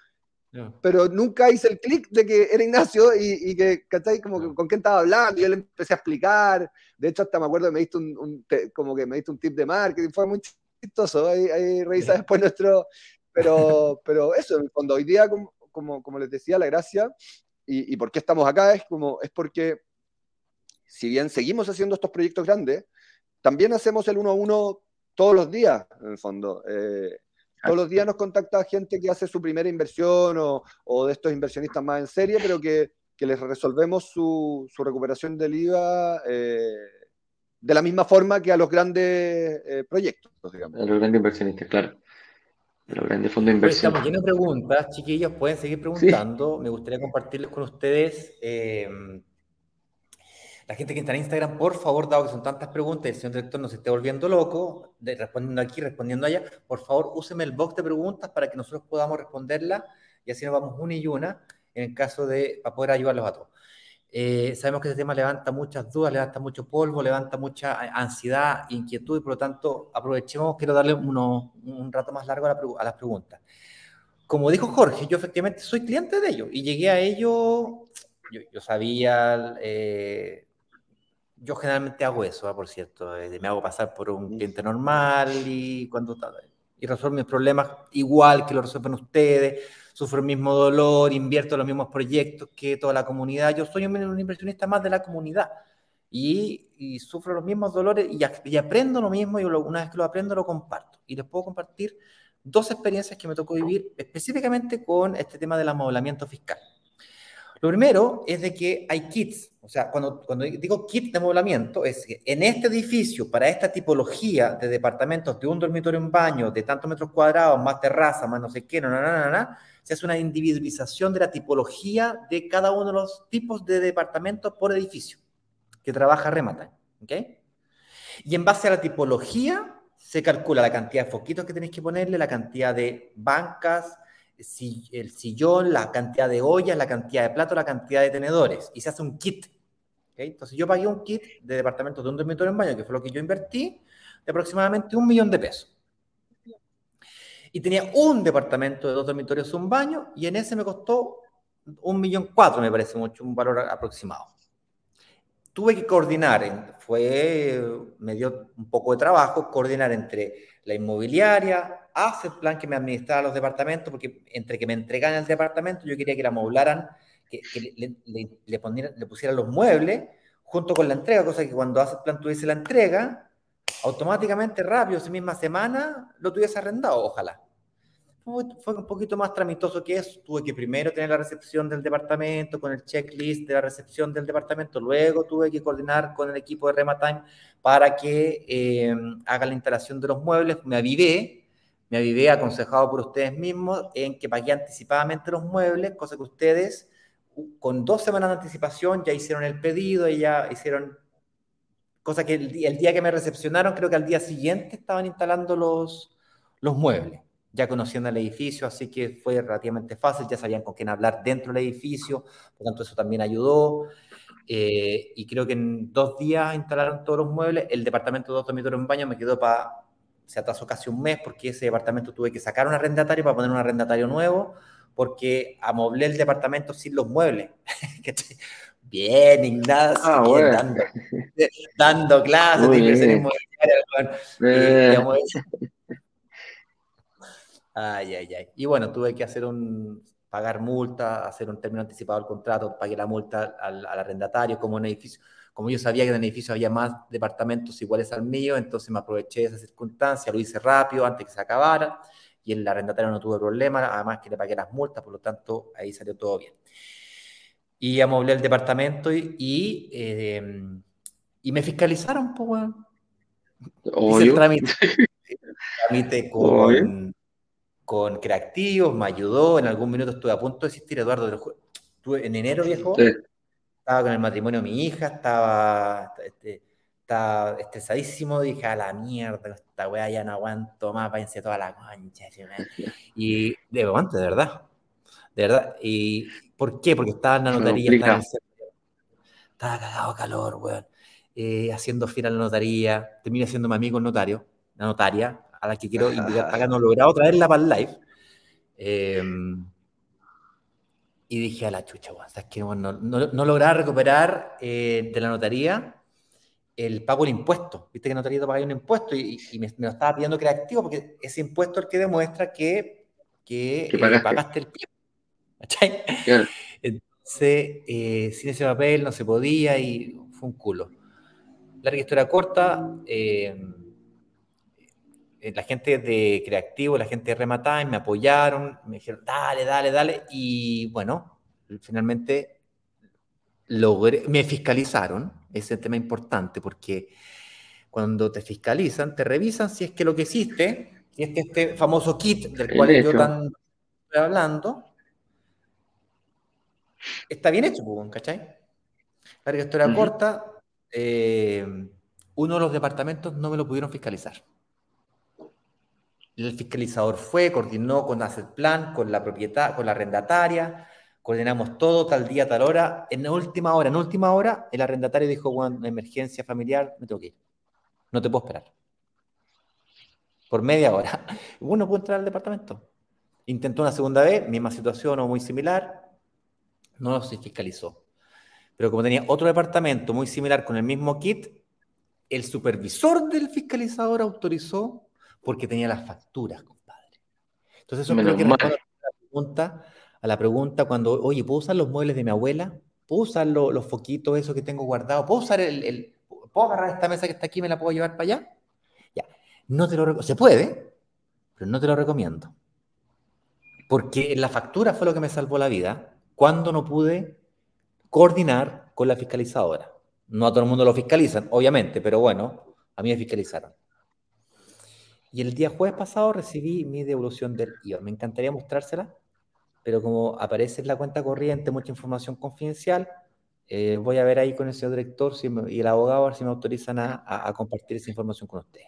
pero nunca hice el clic de que era Ignacio y, que, ¿cachai? Como con quién estaba hablando. Y yo le empecé a explicar. De hecho, hasta me acuerdo que me diste un, como que me diste un tip de marketing. Fue muy chistoso. Ahí, ahí revisa después nuestro. Pero, pero eso, en hoy día, como, como, como les decía, la gracia y, y por qué estamos acá es, como, es porque si bien seguimos haciendo estos proyectos grandes, también hacemos el uno a uno todos los días, en el fondo. Eh, todos los días nos contacta gente que hace su primera inversión o, de estos inversionistas más en serie, pero que, les resolvemos su, recuperación del IVA eh, de la misma forma que a los grandes eh, proyectos, digamos. A los grandes inversionistas, claro. A los grandes fondos de inversión. Estamos llenos de preguntas, chiquillos, pueden seguir preguntando. Me gustaría compartirles con ustedes la gente que está en Instagram, por favor, dado que son tantas preguntas el señor director nos esté volviendo loco, respondiendo aquí, respondiendo allá, por favor, úseme el box de preguntas para que nosotros podamos responderla y así nos vamos una y una en el caso de, para poder ayudarlos a todos. Eh, sabemos que este tema levanta muchas dudas, levanta mucho polvo, levanta mucha ansiedad, inquietud y por lo tanto aprovechemos, quiero darle un rato más largo a, las preguntas. Como dijo Jorge, yo efectivamente soy cliente de ellos y llegué a ello, yo, sabía, eh, yo generalmente hago eso, ¿ah? por cierto, eh, me hago pasar por un cliente normal y cuando y resuelvo mis problemas igual que lo resuelven ustedes, sufro el mismo dolor, invierto los mismos proyectos que toda la comunidad. Yo soy un inversionista más de la comunidad y, sufro los mismos dolores y, aprendo lo mismo y una vez que lo aprendo lo comparto. Y les puedo compartir dos experiencias que me tocó vivir específicamente con este tema del amoblamiento fiscal. Lo primero es de que hay kits, o sea, cuando, cuando digo kit de amoblamiento, es que en este edificio, para esta tipología de departamentos de un dormitorio, un baño, de tantos metros cuadrados, más terraza, más no sé qué, no, no, no, no, se hace una individualización de la tipología de cada uno de los tipos de departamentos por edificio que trabaja Remata, ¿ok? Y en base a la tipología se calcula la cantidad de foquitos que tenéis que ponerle, la cantidad de bancas, el sillón, la cantidad de ollas, la cantidad de platos, la cantidad de tenedores, y se hace un kit. Entonces yo pagué un kit de departamento de un dormitorio en baño, que fue lo que yo invertí, de aproximadamente un millón de pesos. Y tenía un departamento de dos dormitorios, un baño, y en ese me costó un millón cuatro, me parece mucho, un valor aproximado. Tuve que coordinar, fue, me dio un poco de trabajo coordinar entre la inmobiliaria, hace plan que me administrara los departamentos, porque entre que me entregan el departamento, yo quería que la amoblaran, que, le, le, pusieran los muebles junto con la entrega, cosa que cuando hace el plan tuviese la entrega, automáticamente, rápido, esa misma semana, lo tuviese arrendado, ojalá. Fue un poquito más tramitoso que eso. Tuve que primero tener la recepción del departamento con el checklist de la recepción del departamento. Luego tuve que coordinar con el equipo de Rematime para que eh, haga la instalación de los muebles. Me avivé, me avivé aconsejado por ustedes mismos en que pagué anticipadamente los muebles, cosa que ustedes con dos semanas de anticipación ya hicieron el pedido y ya hicieron, cosa que el, día que me recepcionaron, creo que al día siguiente estaban instalando los, los muebles, ya conociendo el edificio, así que fue relativamente fácil, ya sabían con quién hablar dentro del edificio, por lo tanto eso también ayudó. Eh, y creo que en dos días instalaron todos los muebles. El departamento de dos dormitorios en baño me quedó para. Se atrasó casi un mes porque ese departamento tuve que sacar un arrendatario para poner un arrendatario nuevo, porque amoblé el departamento sin los muebles. bien, Ignacio, Ah, bueno. dando, dando clases de inversión inmobiliaria. Eh, digamos, Ay, ay, ay. Y bueno, tuve que hacer un, pagar multa, hacer un término anticipado del contrato, pagué la multa al, al arrendatario, como en edificio, como yo sabía que en el edificio había más departamentos iguales al mío, entonces me aproveché de esa circunstancia, lo hice rápido antes que se acabara, y el arrendatario no tuvo problema, además que le pagué las multas, por lo tanto, ahí salió todo bien. Y amoblé el departamento y, y, eh, y me fiscalizaron, pues, weón. Hice el trámite, el trámite Obvio. Con, creativos, me ayudó. En algún minuto estuve a punto de existir, Eduardo. Estuve en enero, viejo. Sí. Estaba con el matrimonio de mi hija, estaba, este, estaba estresadísimo. Dije, a la mierda, esta weá ya no aguanto más, váyanse toda la concha. Y de aguante, de verdad. De verdad. ¿Y por qué? Porque estaba en la notaría, estaba en cagado calor, weón. Eh, haciendo fila en la notaría. Terminé haciendo mi amigo el notario, la notaria, a la que quiero invitar para acá. No he logrado traerla para el live. Eh, y dije a la chucha, weón, ¿sabes qué? Bueno, no, no, no lograba recuperar eh, de la notaría el pago del impuesto. Viste que en notaría te pagas un impuesto y, y me, me lo estaba pidiendo creativo porque ese impuesto es el que demuestra que, que, Que eh, pagaste. el pie. ¿Cachai? Claro. Entonces, eh, sin ese papel no se podía y fue un culo. Larga historia corta, eh, la gente de Creativo, la gente de Rematime me apoyaron, me dijeron, dale, dale, dale, y bueno, finalmente logré, me fiscalizaron, ese es el tema importante, porque cuando te fiscalizan, te revisan si es que lo que hiciste, si es que este famoso kit del El cual yo tan estoy hablando, está bien hecho, pues, ¿cachai? Larga historia corta, eh, uno de los departamentos no me lo pudieron fiscalizar. El fiscalizador fue, coordinó con Asset Plan, con la propiedad, con la arrendataria, coordinamos todo, tal día, tal hora. En última hora, en última hora, el arrendatario dijo, bueno, emergencia familiar, me tengo que ir. No te puedo esperar. Por media hora. Uno puede entrar al departamento. Intentó una segunda vez, misma situación o muy similar, no se fiscalizó. Pero como tenía otro departamento muy similar con el mismo kit, el supervisor del fiscalizador autorizó porque tenía las facturas, compadre. Entonces eso Menos creo que mal. responde a la pregunta, a la pregunta cuando, oye, ¿puedo usar los muebles de mi abuela? ¿Puedo usar lo- los foquitos esos que tengo guardados? ¿Puedo usar el, el- ¿Puedo agarrar esta mesa que está aquí y me la puedo llevar para allá? Ya. No te lo Se puede, pero no te lo recomiendo. Porque la factura fue lo que me salvó la vida cuando no pude coordinar con la fiscalizadora. No a todo el mundo lo fiscalizan, obviamente, pero bueno, a mí me fiscalizaron. Y el día jueves pasado recibí mi devolución del IVA. Me encantaría mostrársela, pero como aparece en la cuenta corriente mucha información confidencial, eh, voy a ver ahí con el señor director si me- y el abogado a ver si me autorizan a, a- a compartir esa información con ustedes.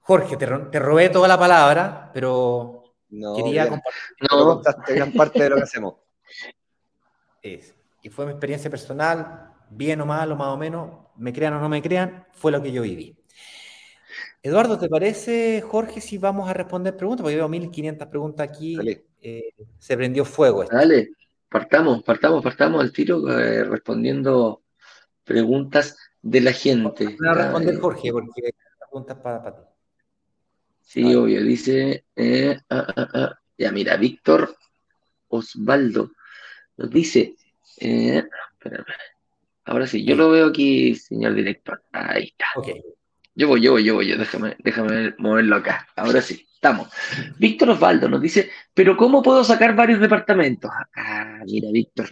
Jorge, te, te robé toda la palabra, pero No, quería bien, compartir. No, contaste gran parte de lo que hacemos. Es- y fue mi experiencia personal, bien o mal o más o menos, me crean o no me crean, fue lo que yo viví. Eduardo, ¿te parece, Jorge, si vamos a responder preguntas? Porque yo veo 1500 preguntas aquí. Eh, se prendió fuego esto. dale, partamos, partamos, partamos al tiro eh, respondiendo preguntas de la gente. Voy a responder, Jorge, porque la pregunta es para, para ti. Sí, obvio, dice, eh, ah, ah, ah. ya mira, Víctor Osvaldo nos dice, espera, espera. ahora sí, yo lo veo aquí, señor director, ahí está. Ok. Yo voy, yo voy, yo voy, yo, déjame, déjame moverlo acá. Ahora sí, estamos. Víctor Osvaldo nos dice, pero ¿cómo puedo sacar varios departamentos? Ah, mira, Víctor.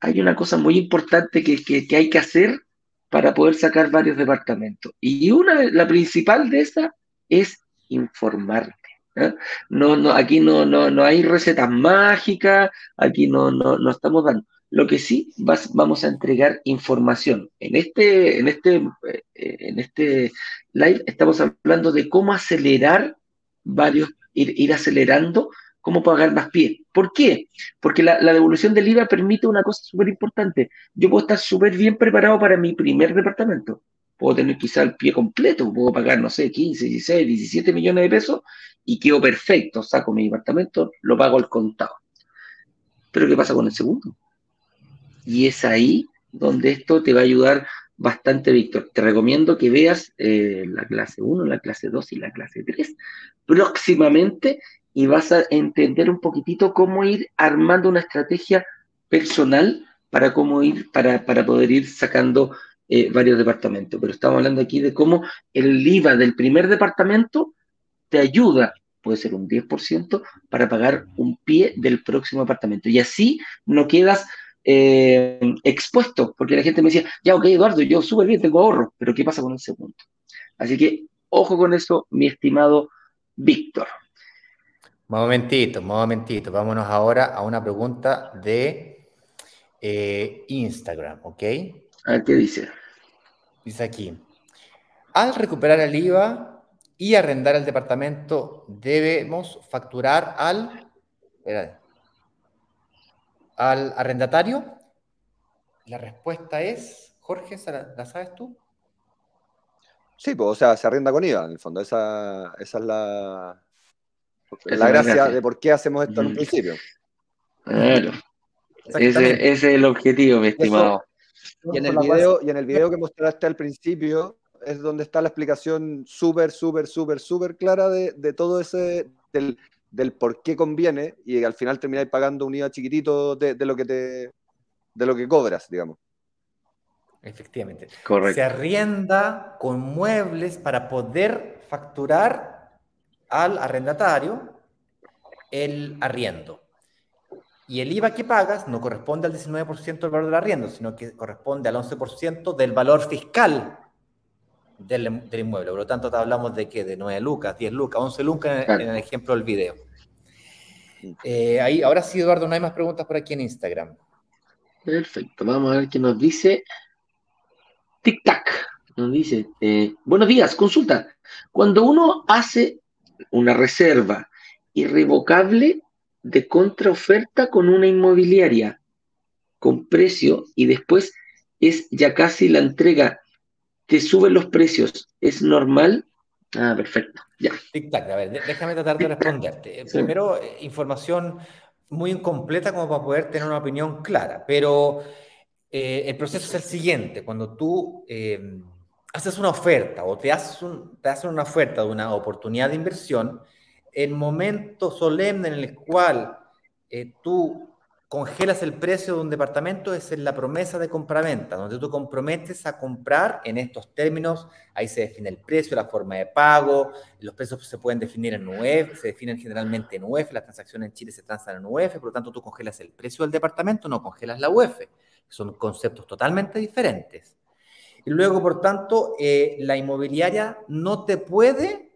Hay una cosa muy importante que, que- que hay que hacer para poder sacar varios departamentos. Y una, la principal de esas es informarte. ¿eh? No, no, aquí no, no, no hay recetas mágicas, aquí no, no, no estamos dando. Lo que sí vas- vamos a entregar información. En este, en este, eh, en este live estamos hablando de cómo acelerar varios, ir, ir acelerando cómo pagar más pie. ¿Por qué? Porque la, devolución del IVA permite una cosa súper importante. Yo puedo estar súper bien preparado para mi primer departamento. Puedo tener quizá el pie completo, puedo pagar, no sé, 15, 16, 17 millones de pesos y quedo perfecto. Saco mi departamento, lo pago al contado. Pero ¿qué pasa con el segundo? Y es ahí donde esto te va a ayudar bastante, Víctor. Te recomiendo que veas eh, la clase 1, la clase 2 y la clase 3 próximamente y vas a entender un poquitito cómo ir armando una estrategia personal para cómo ir, para, poder ir sacando eh, varios departamentos. Pero estamos hablando aquí de cómo el IVA del primer departamento te ayuda, puede ser un 10%, para pagar un pie del próximo departamento. Y así no quedas eh, expuesto, porque la gente me decía, ya, ok, Eduardo, yo súper bien, tengo ahorro, pero ¿qué pasa con el segundo? Así que ojo con eso, mi estimado Víctor. Momentito, momentito. Vámonos ahora a una pregunta de eh, Instagram, ¿ok? A ver qué dice. Dice aquí. Al recuperar el IVA y arrendar el departamento, debemos facturar al, al arrendatario. La respuesta es, Jorge, ¿la sabes tú? Sí, pues, o sea, se arrenda con IVA, en el fondo. Esa, esa es la, la gracia, de por qué hacemos esto en un mm. principio. Claro. Ese, es el objetivo, mi estimado. y, en el video, y en el video que mostraste al principio es donde está la explicación súper, súper, súper, súper clara de, todo ese, del, por qué conviene y al final termináis pagando un IVA chiquitito de, lo que te de lo que cobras, digamos. Efectivamente. Correcto. Se arrienda con muebles para poder facturar al arrendatario el arriendo. Y el IVA que pagas no corresponde al 19% del valor del arriendo, sino que corresponde al 11% del valor fiscal del, inmueble. Por lo tanto, te hablamos de que de 9 lucas, 10 lucas, 11 lucas en, el ejemplo del video. Eh, ahí, ahora sí, Eduardo, no hay más preguntas por aquí en Instagram. Perfecto, vamos a ver qué nos dice. Tic-tac, nos dice, eh, buenos días, consulta. Cuando uno hace una reserva irrevocable de contraoferta con una inmobiliaria con precio y después es ya casi la entrega, te suben los precios, ¿es normal? Ah, perfecto, ya. A ver, déjame tratar de responderte. Primero, eh, información muy incompleta como para poder tener una opinión clara, pero eh, el proceso es el siguiente, cuando tú... Eh, haces una oferta o te, haces te hacen una oferta de una oportunidad de inversión, el momento solemne en el cual eh, tú congelas el precio de un departamento es en la promesa de compraventa, donde tú comprometes a comprar en estos términos, ahí se define el precio, la forma de pago, los precios se pueden definir en UEF, se definen generalmente en UEF, las transacciones en Chile se transan en UEF, por lo tanto tú congelas el precio del departamento, no congelas la UEF, son conceptos totalmente diferentes. Y luego, por tanto, eh, la inmobiliaria no te puede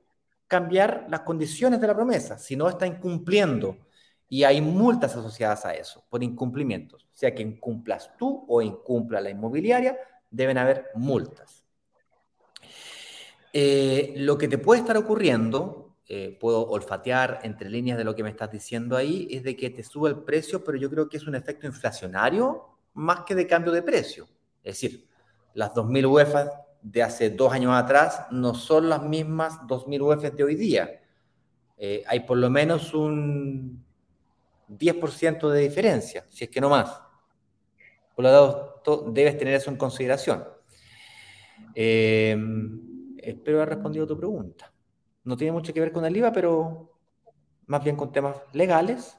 cambiar las condiciones de la promesa si no está incumpliendo. Y hay multas asociadas a eso por incumplimientos. Sea que incumplas tú o incumpla la inmobiliaria, deben haber multas. Eh, lo que te puede estar ocurriendo, eh, puedo olfatear entre líneas de lo que me estás diciendo ahí, es de que te sube el precio, pero yo creo que es un efecto inflacionario más que de cambio de precio. Es decir, las 2.000 UEFAs de hace dos años atrás no son las mismas 2.000 UEFAs de hoy día. Eh, hay por lo menos un 10% de diferencia, si es que no más. Por lo tanto, debes tener eso en consideración. Eh, espero haber respondido a tu pregunta. No tiene mucho que ver con el IVA, pero más bien con temas legales,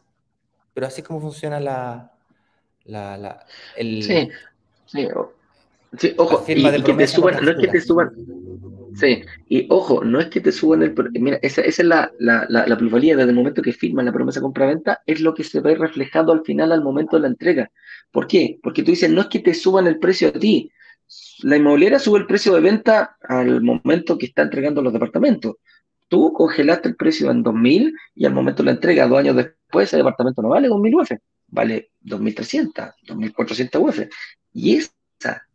pero así como funciona la, la, el... Sí, sí. Sí, ojo, y, que te suban, no es que te suban, sí, y ojo, no es que te suban el, mira, esa, esa es la, la, la, desde el momento que firman la promesa compra-venta, es lo que se ve reflejado al final al momento de la entrega. ¿Por qué? Porque tú dices, no es que te suban el precio a ti, la inmobiliaria sube el precio de venta al momento que está entregando los departamentos. Tú congelaste el precio en 2.000 y al momento de la entrega, dos años después, ese departamento no vale 2.000 UF, vale 2.300, 2.400 UF. Y es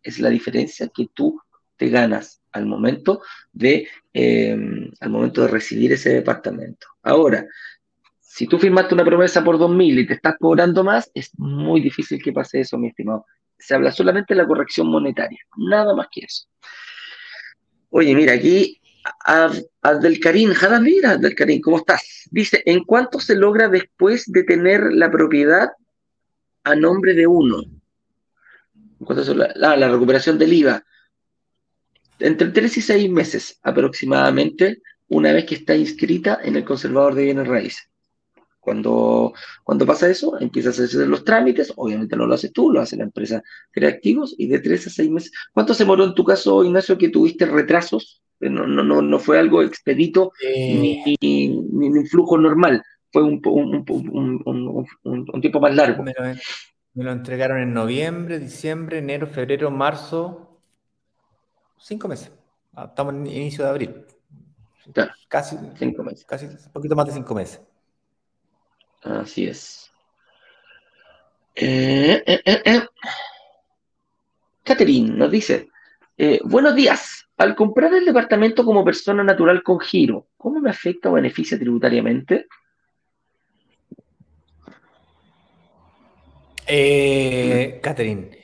es la diferencia que tú te ganas al momento de, em, al momento de recibir ese departamento. Ahora, Si tú firmaste una promesa por 2.000 y te estás cobrando más, es muy difícil que pase eso, mi estimado. Se habla solamente de la corrección monetaria, nada más que eso. Oye, mira, aquí Abdelkarim, mira, Abdelkarim, ¿cómo estás? Dice, ¿en cuánto se logra después de tener la propiedad a nombre de uno? ¿Cuánto se la, la, recuperación del IVA? Entre 3 y 6 meses aproximadamente, una vez que está inscrita en el conservador de bienes raíces. Cuando, cuando pasa eso, empiezas a hacer los trámites, obviamente no lo haces tú, lo hace la empresa Creativos, y de 3 a 6 meses. ¿Cuánto se moró en tu caso, Ignacio, que tuviste retrasos no, no, no, no fue algo expedito ni, ni, un flujo normal, fue un, un, un, tiempo más largo. Me lo, entregaron en noviembre, diciembre, enero, febrero, marzo, cinco meses. Ah, estamos en inicio de abril. Casi cinco meses. Casi un poquito más de cinco meses. Así es. Eh, eh, eh, eh. Catherine nos dice, buenos días. Al comprar el departamento como persona natural con giro, ¿cómo me afecta o beneficia tributariamente? Eh, Catherine,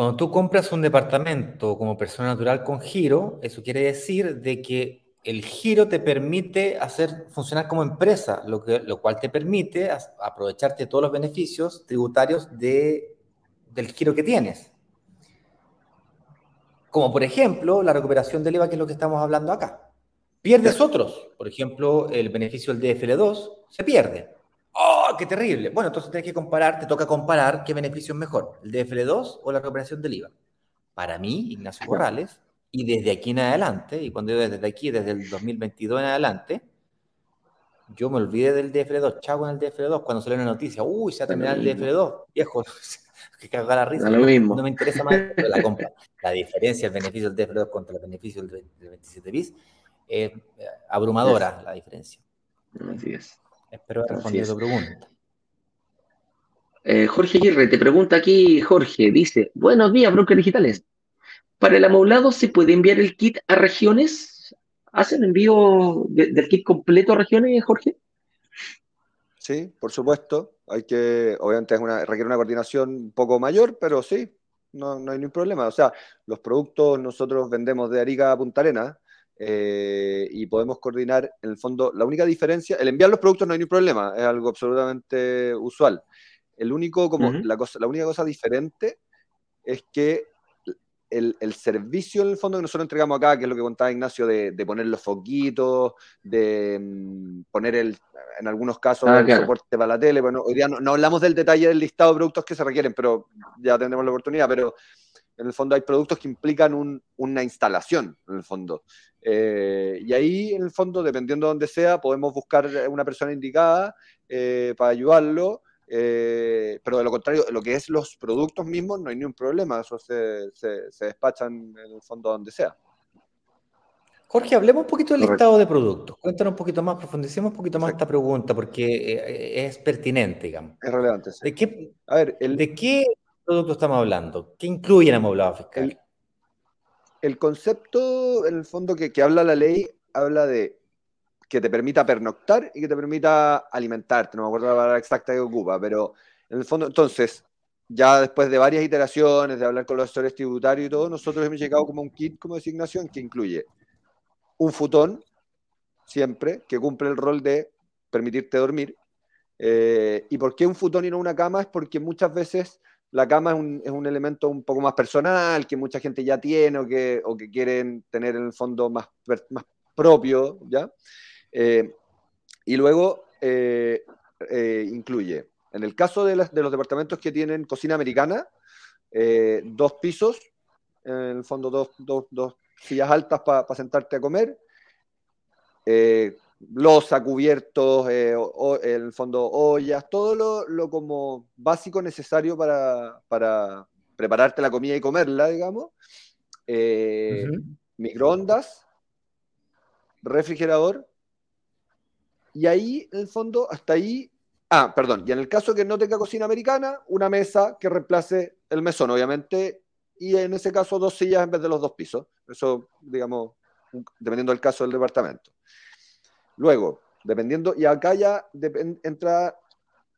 cuando tú compras un departamento como persona natural con giro, eso quiere decir de que el giro te permite hacer funcionar como empresa, lo, que, lo cual te permite aprovecharte todos los beneficios tributarios de, del giro que tienes. Como por ejemplo la recuperación del IVA, que es lo que estamos hablando acá. Pierdes otros. Por ejemplo, el beneficio del DFL2 se pierde. ¡Oh, qué terrible! Bueno, entonces tienes que comparar, te toca comparar qué beneficio es mejor, el DFL2 o la recuperación del IVA. Para mí, Ignacio Corrales, y desde aquí en adelante, y cuando yo desde aquí, desde el 2022 en adelante, yo me olvidé del DFL2, chavo en el DFL2, cuando salió una noticia, uy, se ha terminado el DFL2, viejo, que caga la risa. No, me interesa más la compra. La diferencia, el beneficio del DF2 contra el beneficio del, 27 bis es eh, abrumadora la diferencia. Así es. Espero haber respondido tu pregunta. Eh, Jorge Aguirre te pregunta aquí, Jorge, dice, buenos días, brokers digitales. ¿Para el amoblado se puede enviar el kit a regiones? ¿Hacen envío del kit completo a regiones, Jorge? Sí, por supuesto. Hay que, obviamente es una, requiere una coordinación un poco mayor, pero sí, no, hay ningún problema. O sea, los productos nosotros vendemos de Arica a Punta Arena eh, y podemos coordinar, en el fondo, la única diferencia, el enviar los productos no hay ningún problema, es algo absolutamente usual. El único, como, la, cosa, la única cosa diferente es que el, servicio en el fondo que nosotros entregamos acá, que es lo que contaba Ignacio, de, poner los foquitos, de mm, poner el, en algunos casos ah, el soporte para la tele. Bueno, hoy día no, hablamos del detalle del listado de productos que se requieren, pero ya tendremos la oportunidad. Pero en el fondo hay productos que implican una instalación, en el fondo. Eh, y ahí, en el fondo, dependiendo de donde sea, podemos buscar una persona indicada eh, para ayudarlo. Eh, pero de lo contrario, lo que es los productos mismos, no hay ningún problema, eso se, se, despachan en el fondo donde sea. Jorge, hablemos un poquito del listado de productos. Cuéntanos un poquito más, profundicemos un poquito más esta pregunta porque es pertinente, digamos. Es relevante. ¿De, qué, A ver, ¿De qué producto estamos hablando? ¿Qué incluye el amoblado fiscal? El, concepto, en el fondo, que, que habla la ley, habla de que te permita pernoctar y que te permita alimentarte. No me acuerdo la palabra exacta que ocupa, pero en el fondo, entonces, ya después de varias iteraciones, de hablar con los asesores tributarios y todo, nosotros hemos llegado como un kit como designación que incluye un futón, siempre, que cumple el rol de permitirte dormir. Eh, ¿Y por qué un futón y no una cama? Es porque muchas veces la cama es un, es un, elemento un poco más personal, que mucha gente ya tiene o que, o que quieren tener en el fondo más, más propio, ¿ya? Eh, y luego eh, eh, incluye, en el caso de, los departamentos que tienen cocina americana, dos pisos, en el fondo dos, sillas altas para sentarte a comer, losa, cubiertos, en el fondo ollas, todo lo, como básico necesario para, prepararte la comida y comerla, digamos. Microondas, refrigerador y ahí, en el fondo, hasta ahí. Ah, perdón. Y en el caso que no tenga cocina americana, una mesa que reemplace el mesón, obviamente. Y en ese caso, dos sillas en vez de los dos pisos. Eso, digamos, dependiendo del caso del departamento. Luego, dependiendo, y acá ya entra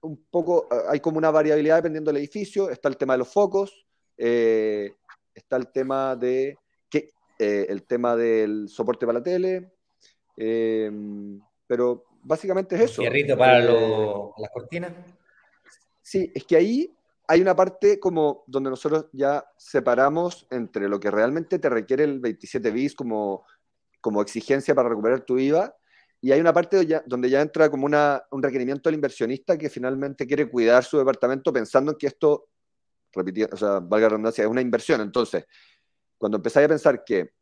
un poco, hay como una variabilidad dependiendo del edificio, está el tema de los focos, eh, está el tema de que, eh, el tema del soporte para la tele, pero básicamente es eso. ¿Cierrito para las cortinas? Sí, es que ahí hay una parte como donde nosotros ya separamos entre lo que realmente te requiere el 27 bis como, como exigencia para recuperar tu IVA y hay una parte donde ya entra como un requerimiento del inversionista que finalmente quiere cuidar su departamento pensando en que esto, o sea, valga la redundancia, es una inversión. Entonces, cuando empezáis a pensar que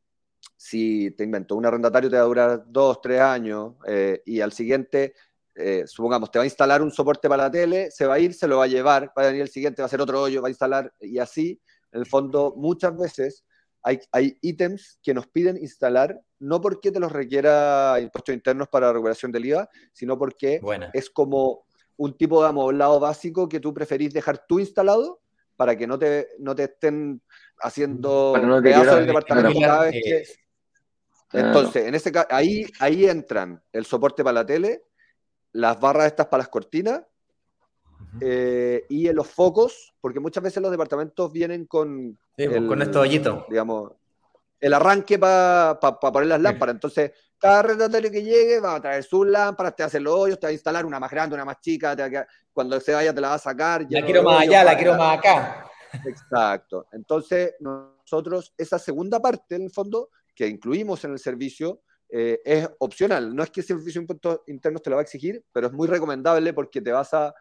si te invento un arrendatario te va a durar dos, tres años eh, y al siguiente eh, supongamos, te va a instalar un soporte para la tele, se va a ir, se lo va a llevar, va a venir el siguiente, va a hacer otro hoyo, va a instalar, y así, en el fondo, muchas veces hay, hay ítems que nos piden instalar, no porque te los requiera impuestos internos para la recuperación del IVA, sino porque es como un tipo de amoblado básico que tú preferís dejar tú instalado para que no te, no te estén haciendo no pedazos departamento cada vez que... Entonces, en ese ahí, ahí entran el soporte para la tele, las barras estas para las cortinas eh, y en los focos, porque muchas veces los departamentos vienen con... Pues, con estos hoyitos. Digamos, el arranque para poner las lámparas. Entonces, cada arrendatario que llegue va a traer sus lámparas, te hace los hoyos, te va a instalar una más grande, una más chica, cuando se vaya te la va a sacar. La quiero más allá, la quiero más acá. Exacto. Entonces, nosotros, esa segunda parte, en el fondo, que incluimos en el servicio, eh, es opcional. No es que el servicio de impuestos internos te lo va a exigir, pero es muy recomendable porque te vas a,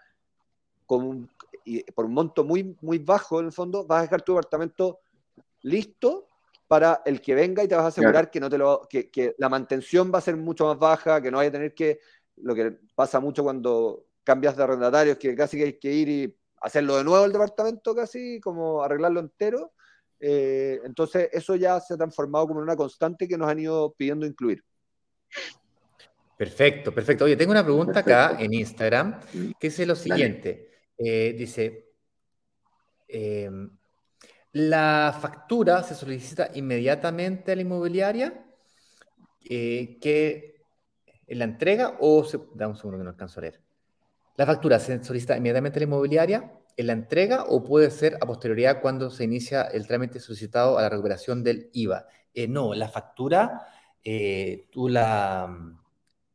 con y por un monto muy, muy bajo en el fondo, vas a dejar tu departamento listo para el que venga y te vas a asegurar que, no te lo, que, que, la mantención va a ser mucho más baja, que no vaya a tener que, lo que pasa mucho cuando cambias de arrendatario, es que casi que hay que ir y hacerlo de nuevo el departamento, casi como arreglarlo entero. Eh, entonces, eso ya se ha transformado como en una constante que nos han ido pidiendo incluir. Perfecto, perfecto. Oye, tengo una pregunta acá en Instagram que es lo siguiente. Eh, dice, em, ¿la factura se solicita inmediatamente a la inmobiliaria eh, que la entrega o se... Dame un segundo que no alcanzo a leer. ¿La factura se solicita inmediatamente a la inmobiliaria en la entrega o puede ser a posterioridad cuando se inicia el trámite solicitado a la recuperación del IVA. Eh, no, la factura eh, tú la,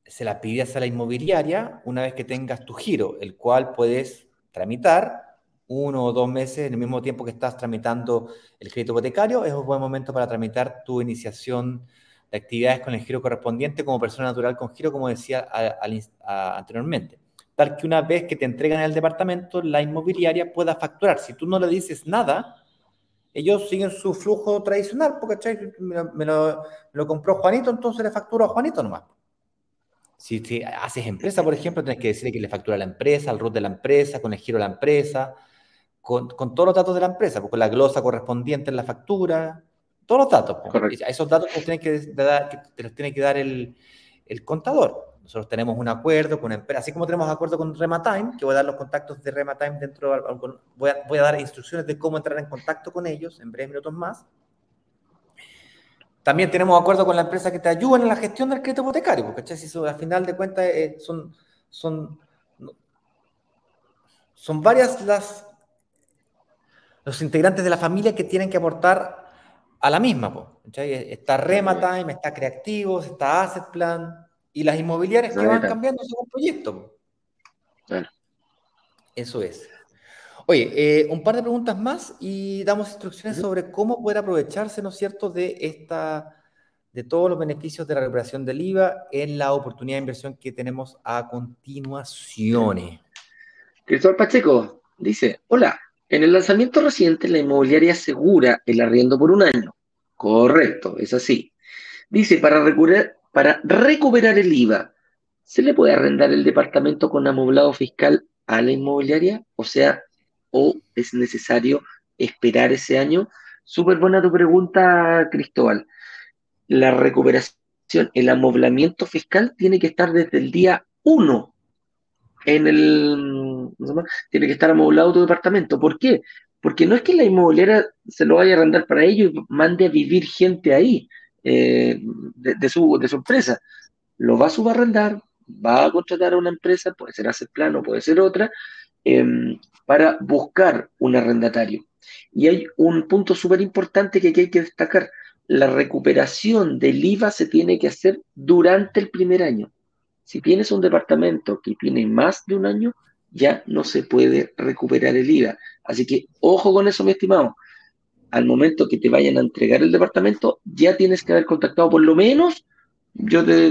se la pides a la inmobiliaria una vez que tengas tu giro, el cual puedes tramitar uno o dos meses en el mismo tiempo que estás tramitando el crédito hipotecario. Es un buen momento para tramitar tu iniciación de actividades con el giro correspondiente como persona natural con giro, como decía anteriormente tal que una vez que te entregan el departamento, la inmobiliaria pueda facturar. Si tú no le dices nada, ellos siguen su flujo tradicional, porque me, lo, compró Juanito, entonces le facturo a Juanito nomás. Si, haces empresa, por ejemplo, tienes que decirle que le factura a la empresa, al RUT de la empresa, con el giro de la empresa, con, todos los datos de la empresa, con la glosa correspondiente en la factura, todos los datos. Esos datos te los tiene que dar el, el contador. Nosotros tenemos un acuerdo con una empresa, así como tenemos acuerdo con Rematime, que voy a dar los contactos de Rematime dentro, voy a, voy a dar instrucciones de cómo entrar en contacto con ellos en breves minutos más. También tenemos acuerdo con la empresa que te ayuda en la gestión del crédito hipotecario, porque si al final de cuentas eh, son, son, son varias las, los integrantes de la familia que tienen que aportar a la misma. Está Rematime, está Creativos, está Asset Plan, y las inmobiliarias que van cambiando según proyecto. Eso es. Oye, eh, un par de preguntas más y damos instrucciones sobre cómo poder aprovecharse, ¿no es cierto?, de esta, de todos los beneficios de la recuperación del IVA en la oportunidad de inversión que tenemos a continuación. Cristóbal Pacheco dice, hola, en el lanzamiento reciente la inmobiliaria asegura el arriendo por un año. Correcto, es así. Dice, para recuperar, para recuperar el IVA, ¿se le puede arrendar el departamento con amoblado fiscal a la inmobiliaria? O sea, ¿o es necesario esperar ese año? Súper buena tu pregunta, Cristóbal. La recuperación, el amoblamiento fiscal tiene que estar desde el día 1 en el... Tiene que estar amoblado tu departamento. ¿Por qué? Porque no es que la inmobiliaria se lo vaya a arrendar para ello y mande a vivir gente ahí. Eh, de, su, de su empresa. Lo va a subarrendar, va a contratar a una empresa, puede ser hacer plano, puede ser otra, em, para buscar un arrendatario. Y hay un punto súper importante que aquí hay que destacar. La recuperación del IVA se tiene que hacer durante el primer año. Si tienes un departamento que tiene más de un año, ya no se puede recuperar el IVA. Así que ojo con eso, mi estimado. Al momento que te vayan a entregar el departamento, ya tienes que haber contactado por lo menos, yo te,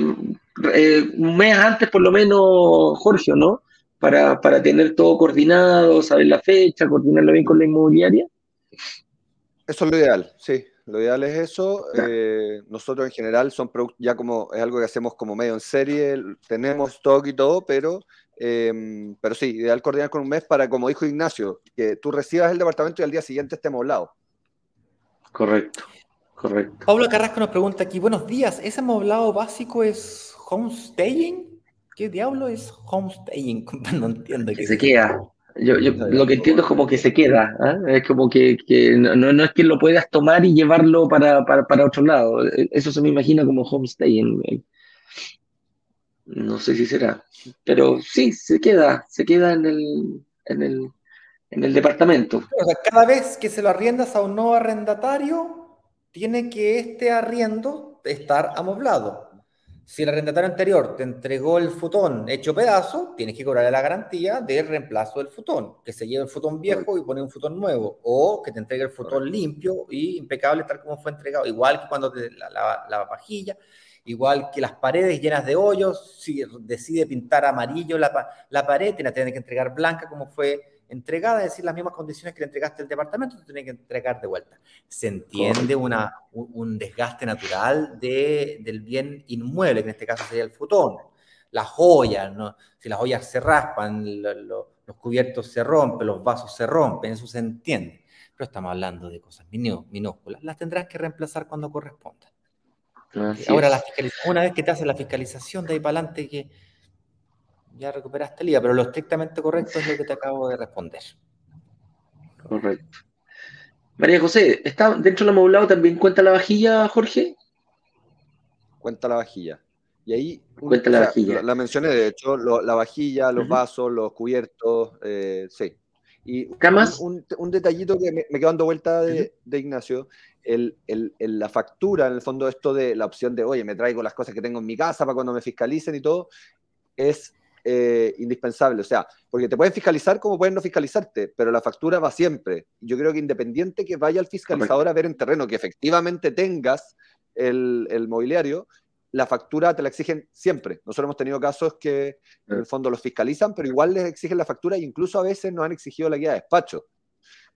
eh, un mes antes por lo menos, Jorge, ¿no? Para, para tener todo coordinado, saber la fecha, coordinarlo bien con la inmobiliaria. Eso es lo ideal, sí. Lo ideal es eso. Eh, nosotros en general son ya como es algo que hacemos como medio en serie, tenemos stock y todo, pero, em, pero sí, ideal coordinar con un mes para, como dijo Ignacio, que tú recibas el departamento y al día siguiente esté moblado. Correcto, correcto. Pablo Carrasco nos pregunta aquí, buenos días, ¿ese moblado básico es homestaying? ¿Qué diablo es homestaying? No entiendo. Que se queda. Yo, yo lo que entiendo es como que se queda, ¿ah? es como que, que no, no, es que lo puedas tomar y llevarlo para, para, para, otro lado. Eso se me imagina como homestay. no sé si será, pero sí, se queda, se queda en el, en el, en el departamento. O sea, cada vez que se lo arriendas a un nuevo arrendatario, tiene que este arriendo estar amoblado. Si el arrendatario anterior te entregó el futón hecho pedazo, tienes que cobrarle la garantía del reemplazo del futón, que se lleve el futón viejo y pone un futón nuevo, o que te entregue el futón limpio y impecable tal como fue entregado, igual que cuando te la, la, la vajilla, igual que las paredes llenas de hoyos, si decide pintar amarillo la, la pared, tiene que entregar blanca como fue entregada, es decir, las mismas condiciones que le entregaste al departamento, tú tienes que entregar de vuelta. Se entiende una, un desgaste natural de, del bien inmueble, que en este caso sería el futón, las joyas, ¿no? si las joyas se raspan, los cubiertos se rompen, los vasos se rompen, eso se entiende. Pero estamos hablando de cosas minúsculas, las tendrás que reemplazar cuando corresponda. Ahora, la una vez que te hacen la fiscalización, de ahí para adelante que ya recuperaste el IVA, pero lo estrictamente correcto es lo que te acabo de responder. Correcto. María José, ¿está dentro del amoblado también cuenta la vajilla, Jorge? Cuenta la vajilla. Y ahí cuenta la, vajilla. La, mencioné, de hecho, la vajilla, los vasos, los cubiertos, eh, sí. Y ¿Camas? Un, detallito que me, quedó dando vuelta de, Ignacio, el, la factura, en el fondo, esto de la opción de, oye, me traigo las cosas que tengo en mi casa para cuando me fiscalicen y todo, es eh, indispensable. O sea, porque te pueden fiscalizar como pueden no fiscalizarte, pero la factura va siempre. Yo creo que independiente que vaya el fiscalizador a ver en terreno que efectivamente tengas el, mobiliario, la factura te la exigen siempre. Nosotros hemos tenido casos que en el fondo los fiscalizan, pero igual les exigen la factura e incluso a veces nos han exigido la guía de despacho.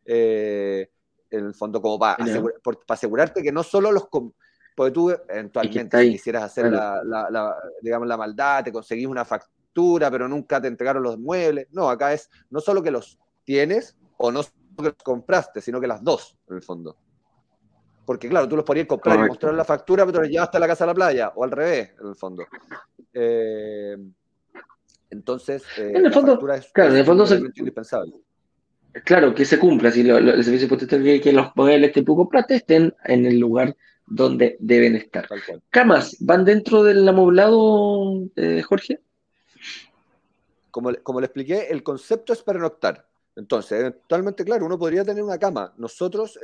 Eh, en el fondo, como para, asegurarte que no solo los, porque tú eventualmente si quisieras hacer la, digamos, la maldad, te conseguís una factura pero nunca te entregaron los muebles. No, acá es no solo que los tienes o no solo que los compraste, sino que las dos, en el fondo. Porque claro, tú los podrías comprar y mostrar la factura, pero los llevaste a la casa a la playa, o al revés, en el fondo. Eh, entonces, eh, en el fondo, claro, en el fondo es indispensable. Claro, que se cumpla, si lo, el servicio que, que los modelos que tú compraste estén en el lugar donde deben estar. ¿Camas van dentro del amoblado, eh, Jorge? Como, le expliqué, el concepto es pernoctar. Entonces, totalmente claro, uno podría tener una cama. Nosotros,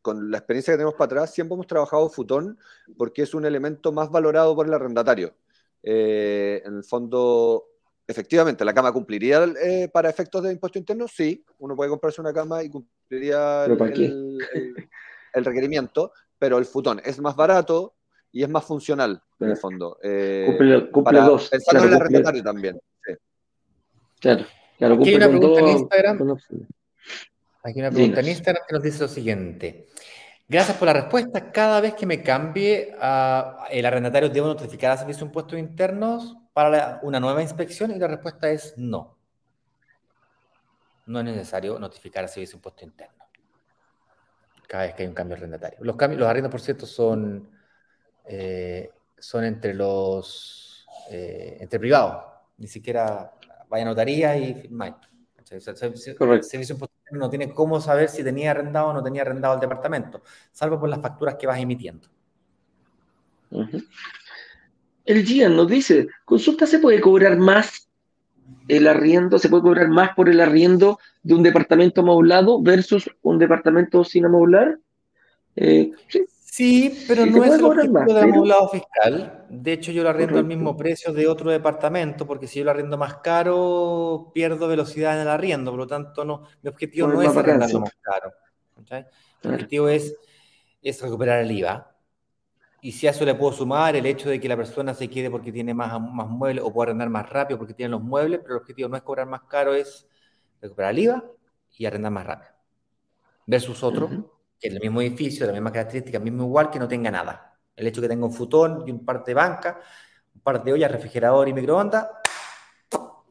con la experiencia que tenemos para atrás, siempre hemos trabajado futón porque es un elemento más valorado por el arrendatario. Eh, en el fondo, efectivamente, la cama cumpliría eh, para efectos de impuesto interno, sí, uno puede comprarse una cama y cumpliría el, requerimiento, pero el futón es más barato y es más funcional, en el fondo. Eh, cumple, dos. Pensando en el arrendatario también. Claro, claro. Aquí hay una pregunta en Instagram. Aquí una pregunta en Instagram que nos dice lo siguiente. Gracias por la respuesta. Cada vez que me cambie, el arrendatario debo notificar a Servicio de Impuestos Internos para una nueva inspección y la respuesta es no. No es necesario notificar a Servicio de Impuestos Internos cada vez que hay un cambio arrendatario. Los, cambios, los arriendos, por cierto, son, eh, son entre los eh, entre privados, ni siquiera vaya a notaría y firmáis. El servicio no tiene cómo saber si tenía arrendado o no tenía arrendado el departamento, salvo por las facturas que vas emitiendo. el Gian nos dice, consulta, ¿se puede cobrar más el arriendo? ¿Se puede cobrar más por el arriendo de un departamento amoblado versus un departamento sin amoblar? Eh, sí. Pero no es el objetivo del amoblado fiscal. De hecho, yo lo arriendo al mismo precio de otro departamento, porque si yo lo arriendo más caro, pierdo velocidad en el arriendo. Por lo tanto, no, mi objetivo no, es arrendarlo más caro. Mi objetivo es, es recuperar el IVA y si a eso le puedo sumar el hecho de que la persona se quede porque tiene más, más muebles o puede arrendar más rápido porque tiene los muebles, pero el objetivo no es cobrar más caro, es recuperar el IVA y arrendar más rápido. Versus otro, que es el mismo edificio, la misma característica, el mismo igual, que no tenga nada. El hecho de que tenga un futón y un par de banca, un par de ollas, refrigerador y microondas,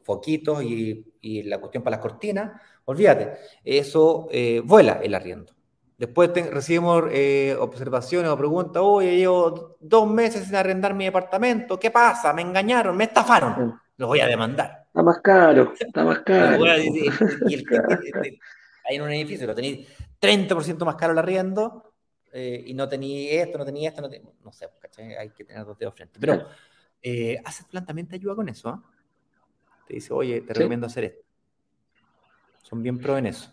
foquitos y, y la cuestión para las cortinas, olvídate, eso eh, vuela el arriendo. Después recibimos eh, observaciones o preguntas, oye, llevo dos meses sin arrendar mi departamento, ¿qué pasa? Me engañaron, me estafaron, lo voy a demandar. Está más caro, está más caro. y hay en un edificio, lo tenéis 30% más caro el arriendo eh, y no tenéis esto, no tenéis esto, no, no sé, hay que tener dos dedos frente. Pero eh, Plan también te ayuda con eso, ¿ah? Te dice, oye, te recomiendo hacer esto. Son bien pro en eso.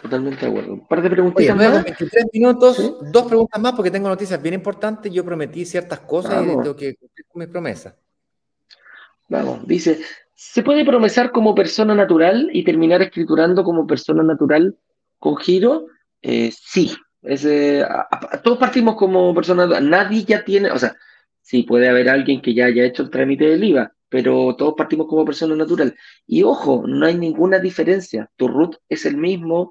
Totalmente de acuerdo. Un par de preguntitas más. 23 minutos, dos preguntas más porque tengo noticias bien importantes. Yo prometí ciertas cosas y tengo que cumplir con mis promesas. Vamos, dice, ¿se puede promesar como persona natural y terminar escriturando como persona natural con giro? Eh, sí, todos partimos como persona natural. Nadie ya tiene, o sea, sí, puede haber alguien que ya haya hecho el trámite del IVA, pero todos partimos como persona natural. Y ojo, no hay ninguna diferencia. Tu root es el mismo,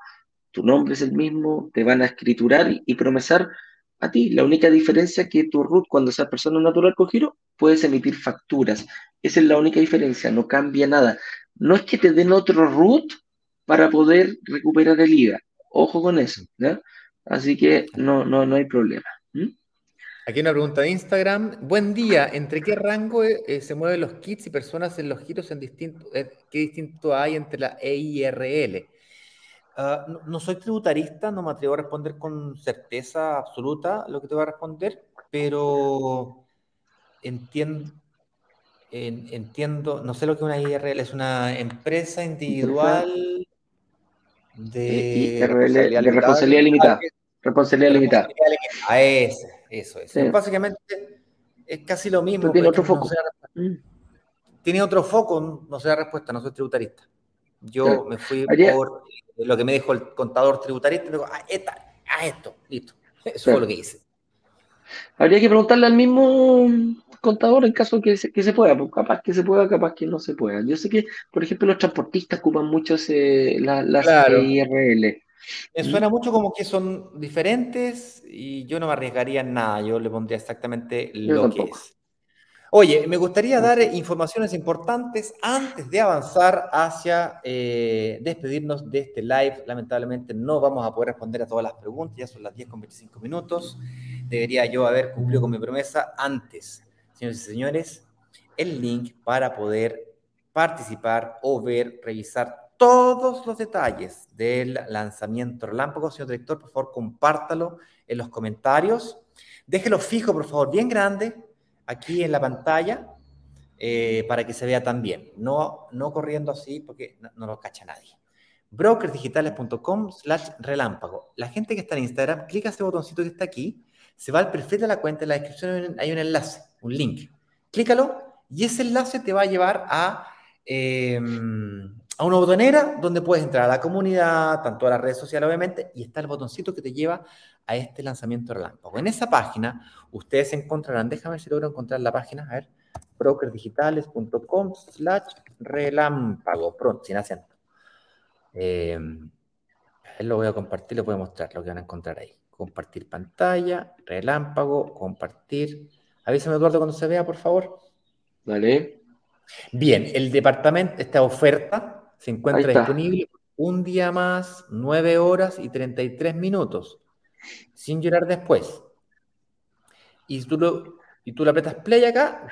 tu nombre es el mismo, te van a escriturar y, promesar a ti. La única diferencia es que tu root, cuando seas persona natural con giro, puedes emitir facturas. Esa es la única diferencia, no cambia nada. No es que te den otro root para poder recuperar el IVA. Ojo con eso, Así que no, no, no hay problema. Aquí una pregunta de Instagram. Buen día. ¿Entre qué rango eh, se mueven los kits y personas en los giros en distinto, eh, ¿Qué distinto hay entre la EIRL? Ah, no, soy tributarista, no me atrevo a responder con certeza absoluta lo que te voy a responder, pero entiendo, entiendo, no sé lo que es una IRL, es una empresa individual de, responsabilidad limitada. Responsabilidad limitada. A ese, eso es. Básicamente es casi lo mismo. Tiene otro foco. Mm. tiene otro foco, no sé la respuesta, no soy tributarista. Yo me fui por lo que me dijo el contador tributarista, me dijo, ah, ah esto, listo. Eso fue lo que hice. Habría que preguntarle al mismo contador en caso que se, que se pueda, pues capaz que se pueda, capaz que no se pueda. Yo sé que, por ejemplo, los transportistas ocupan mucho ese, la, las IRL. Me suena mucho como que son diferentes y yo no me arriesgaría en nada, yo le pondría exactamente lo que es. Oye, me gustaría dar informaciones importantes antes de avanzar hacia eh, despedirnos de este live. Lamentablemente no vamos a poder responder a todas las preguntas, ya son las 10 con 25 minutos. Debería yo haber cumplido con mi promesa antes. Señores y señores, el link para poder participar o ver, revisar todos los detalles del lanzamiento relámpago. Señor director, por favor, compártalo en los comentarios. Déjelo fijo, por favor, bien grande aquí en la pantalla eh, para que se vea también. No, no corriendo así porque no, lo cacha nadie. brokersdigitales.com slash relámpago. La gente que está en Instagram, clica ese botoncito que está aquí, se va al perfil de la cuenta, en la descripción hay un enlace, un link. Clícalo y ese enlace te va a llevar a, em, a una botonera donde puedes entrar a la comunidad, tanto a las redes sociales obviamente, y está el botoncito que te lleva a este lanzamiento relámpago. En esa página ustedes encontrarán, déjame ver si logro encontrar la página, a ver, brokersdigitales.com slash relámpago, pronto, sin acento. Eh, lo voy a compartir, lo voy a mostrar lo que van a encontrar ahí. Compartir pantalla, relámpago, compartir. Avísame, Eduardo, cuando se vea, por favor. Vale. Bien, el departamento, esta oferta se encuentra disponible un día más, 9 horas y 33 minutos sin llorar después. Y tú, lo, y tú le apretas play acá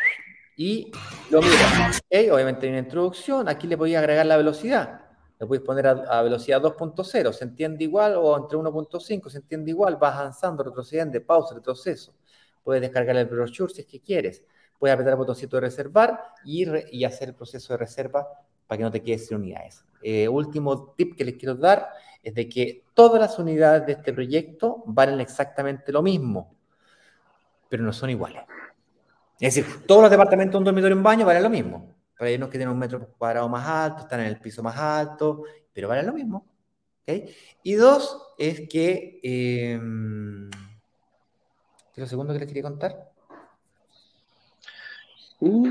y lo miras. Obviamente hay una introducción, aquí le podéis agregar la velocidad. Le podéis poner a, velocidad 2.0, se entiende igual, o entre 1.5, se entiende igual, vas avanzando, retrocediendo, pausa, retroceso. Puedes descargar el brochure si es que quieres. puedes apretar el botoncito de reservar y, y hacer el proceso de reserva para que no te quedes sin unidades. Eh, último tip que les quiero dar es de que todas las unidades de este proyecto valen exactamente lo mismo, pero no son iguales. Es decir, todos los departamentos, un dormitorio y un baño valen lo mismo. Para ellos que tienen un metro cuadrado más alto, están en el piso más alto, pero valen lo mismo. Y dos, es que... Eh, ¿Qué es lo segundo que les quería contar?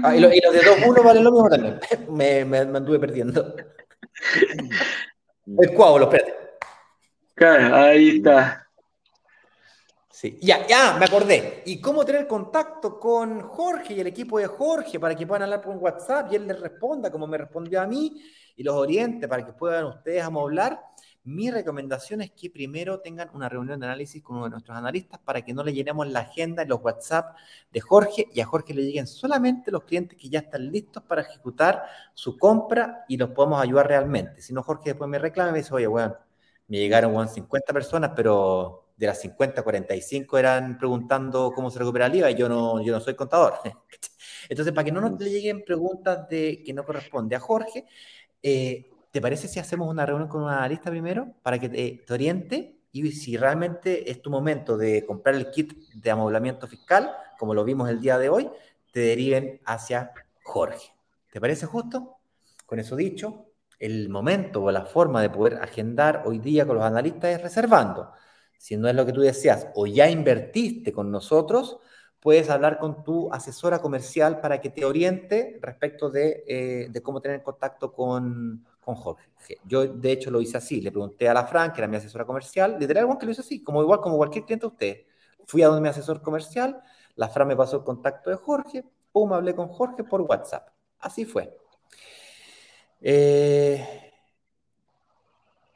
Ah, y, los de 2-1 valen lo mismo también. me, me, anduve perdiendo. El cuadro, espérate. Claro, ahí está. Sí, ya, ya, me acordé. ¿Y cómo tener contacto con Jorge y el equipo de Jorge para que puedan hablar por WhatsApp y él les responda como me respondió a mí y los oriente para que puedan ustedes hablar? Mi recomendación es que primero tengan una reunión de análisis con uno de nuestros analistas para que no le llenemos la agenda en los WhatsApp de Jorge y a Jorge le lleguen solamente los clientes que ya están listos para ejecutar su compra y los podemos ayudar realmente. Si no, Jorge después me reclama y me dice, oye, bueno, me llegaron bueno, 50 personas, pero de las 50, 45 eran preguntando cómo se recupera el IVA y yo no, yo no soy contador. Entonces, para que no nos le lleguen preguntas de, que no corresponde a Jorge, eh, ¿te parece si hacemos una reunión con un analista primero para que te, oriente y si realmente es tu momento de comprar el kit de amoblamiento fiscal, como lo vimos el día de hoy, te deriven hacia Jorge? ¿Te parece justo? Con eso dicho, el momento o la forma de poder agendar hoy día con los analistas es reservando. Si no es lo que tú deseas o ya invertiste con nosotros, puedes hablar con tu asesora comercial para que te oriente respecto de, eh, de cómo tener contacto con, con Jorge. Yo, de hecho, lo hice así. Le pregunté a la Fran, que era mi asesora comercial, literal, igual que lo hice así, como igual como cualquier cliente de usted. Fui a donde mi asesor comercial, la Fran me pasó el contacto de Jorge, pum, hablé con Jorge por WhatsApp. Así fue. Eh,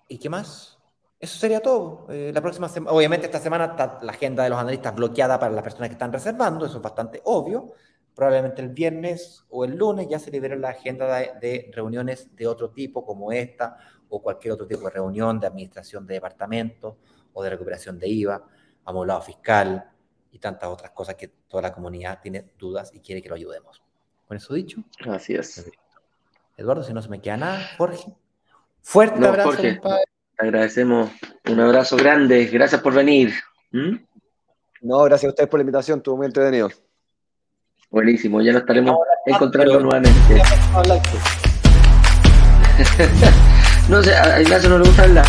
¿Y qué más? Eso sería todo. Eh, la próxima semana, obviamente esta semana está la agenda de los analistas bloqueada para las personas que están reservando, eso es bastante obvio probablemente el viernes o el lunes ya se libere la agenda de, reuniones de otro tipo como esta o cualquier otro tipo de reunión de administración de departamento o de recuperación de IVA, amoblado fiscal y tantas otras cosas que toda la comunidad tiene dudas y quiere que lo ayudemos. Con eso dicho. Así es. Eduardo, si no se me queda nada, Jorge. Fuerte abrazo, Jorge, agradecemos. Un abrazo grande. Gracias por venir. ¿Mm? No, gracias a ustedes por la invitación. Estuvo muy entretenido. Buenísimo, ya nos estaremos encontrando nuevamente. no sé, a Ignacio no le gusta hablar.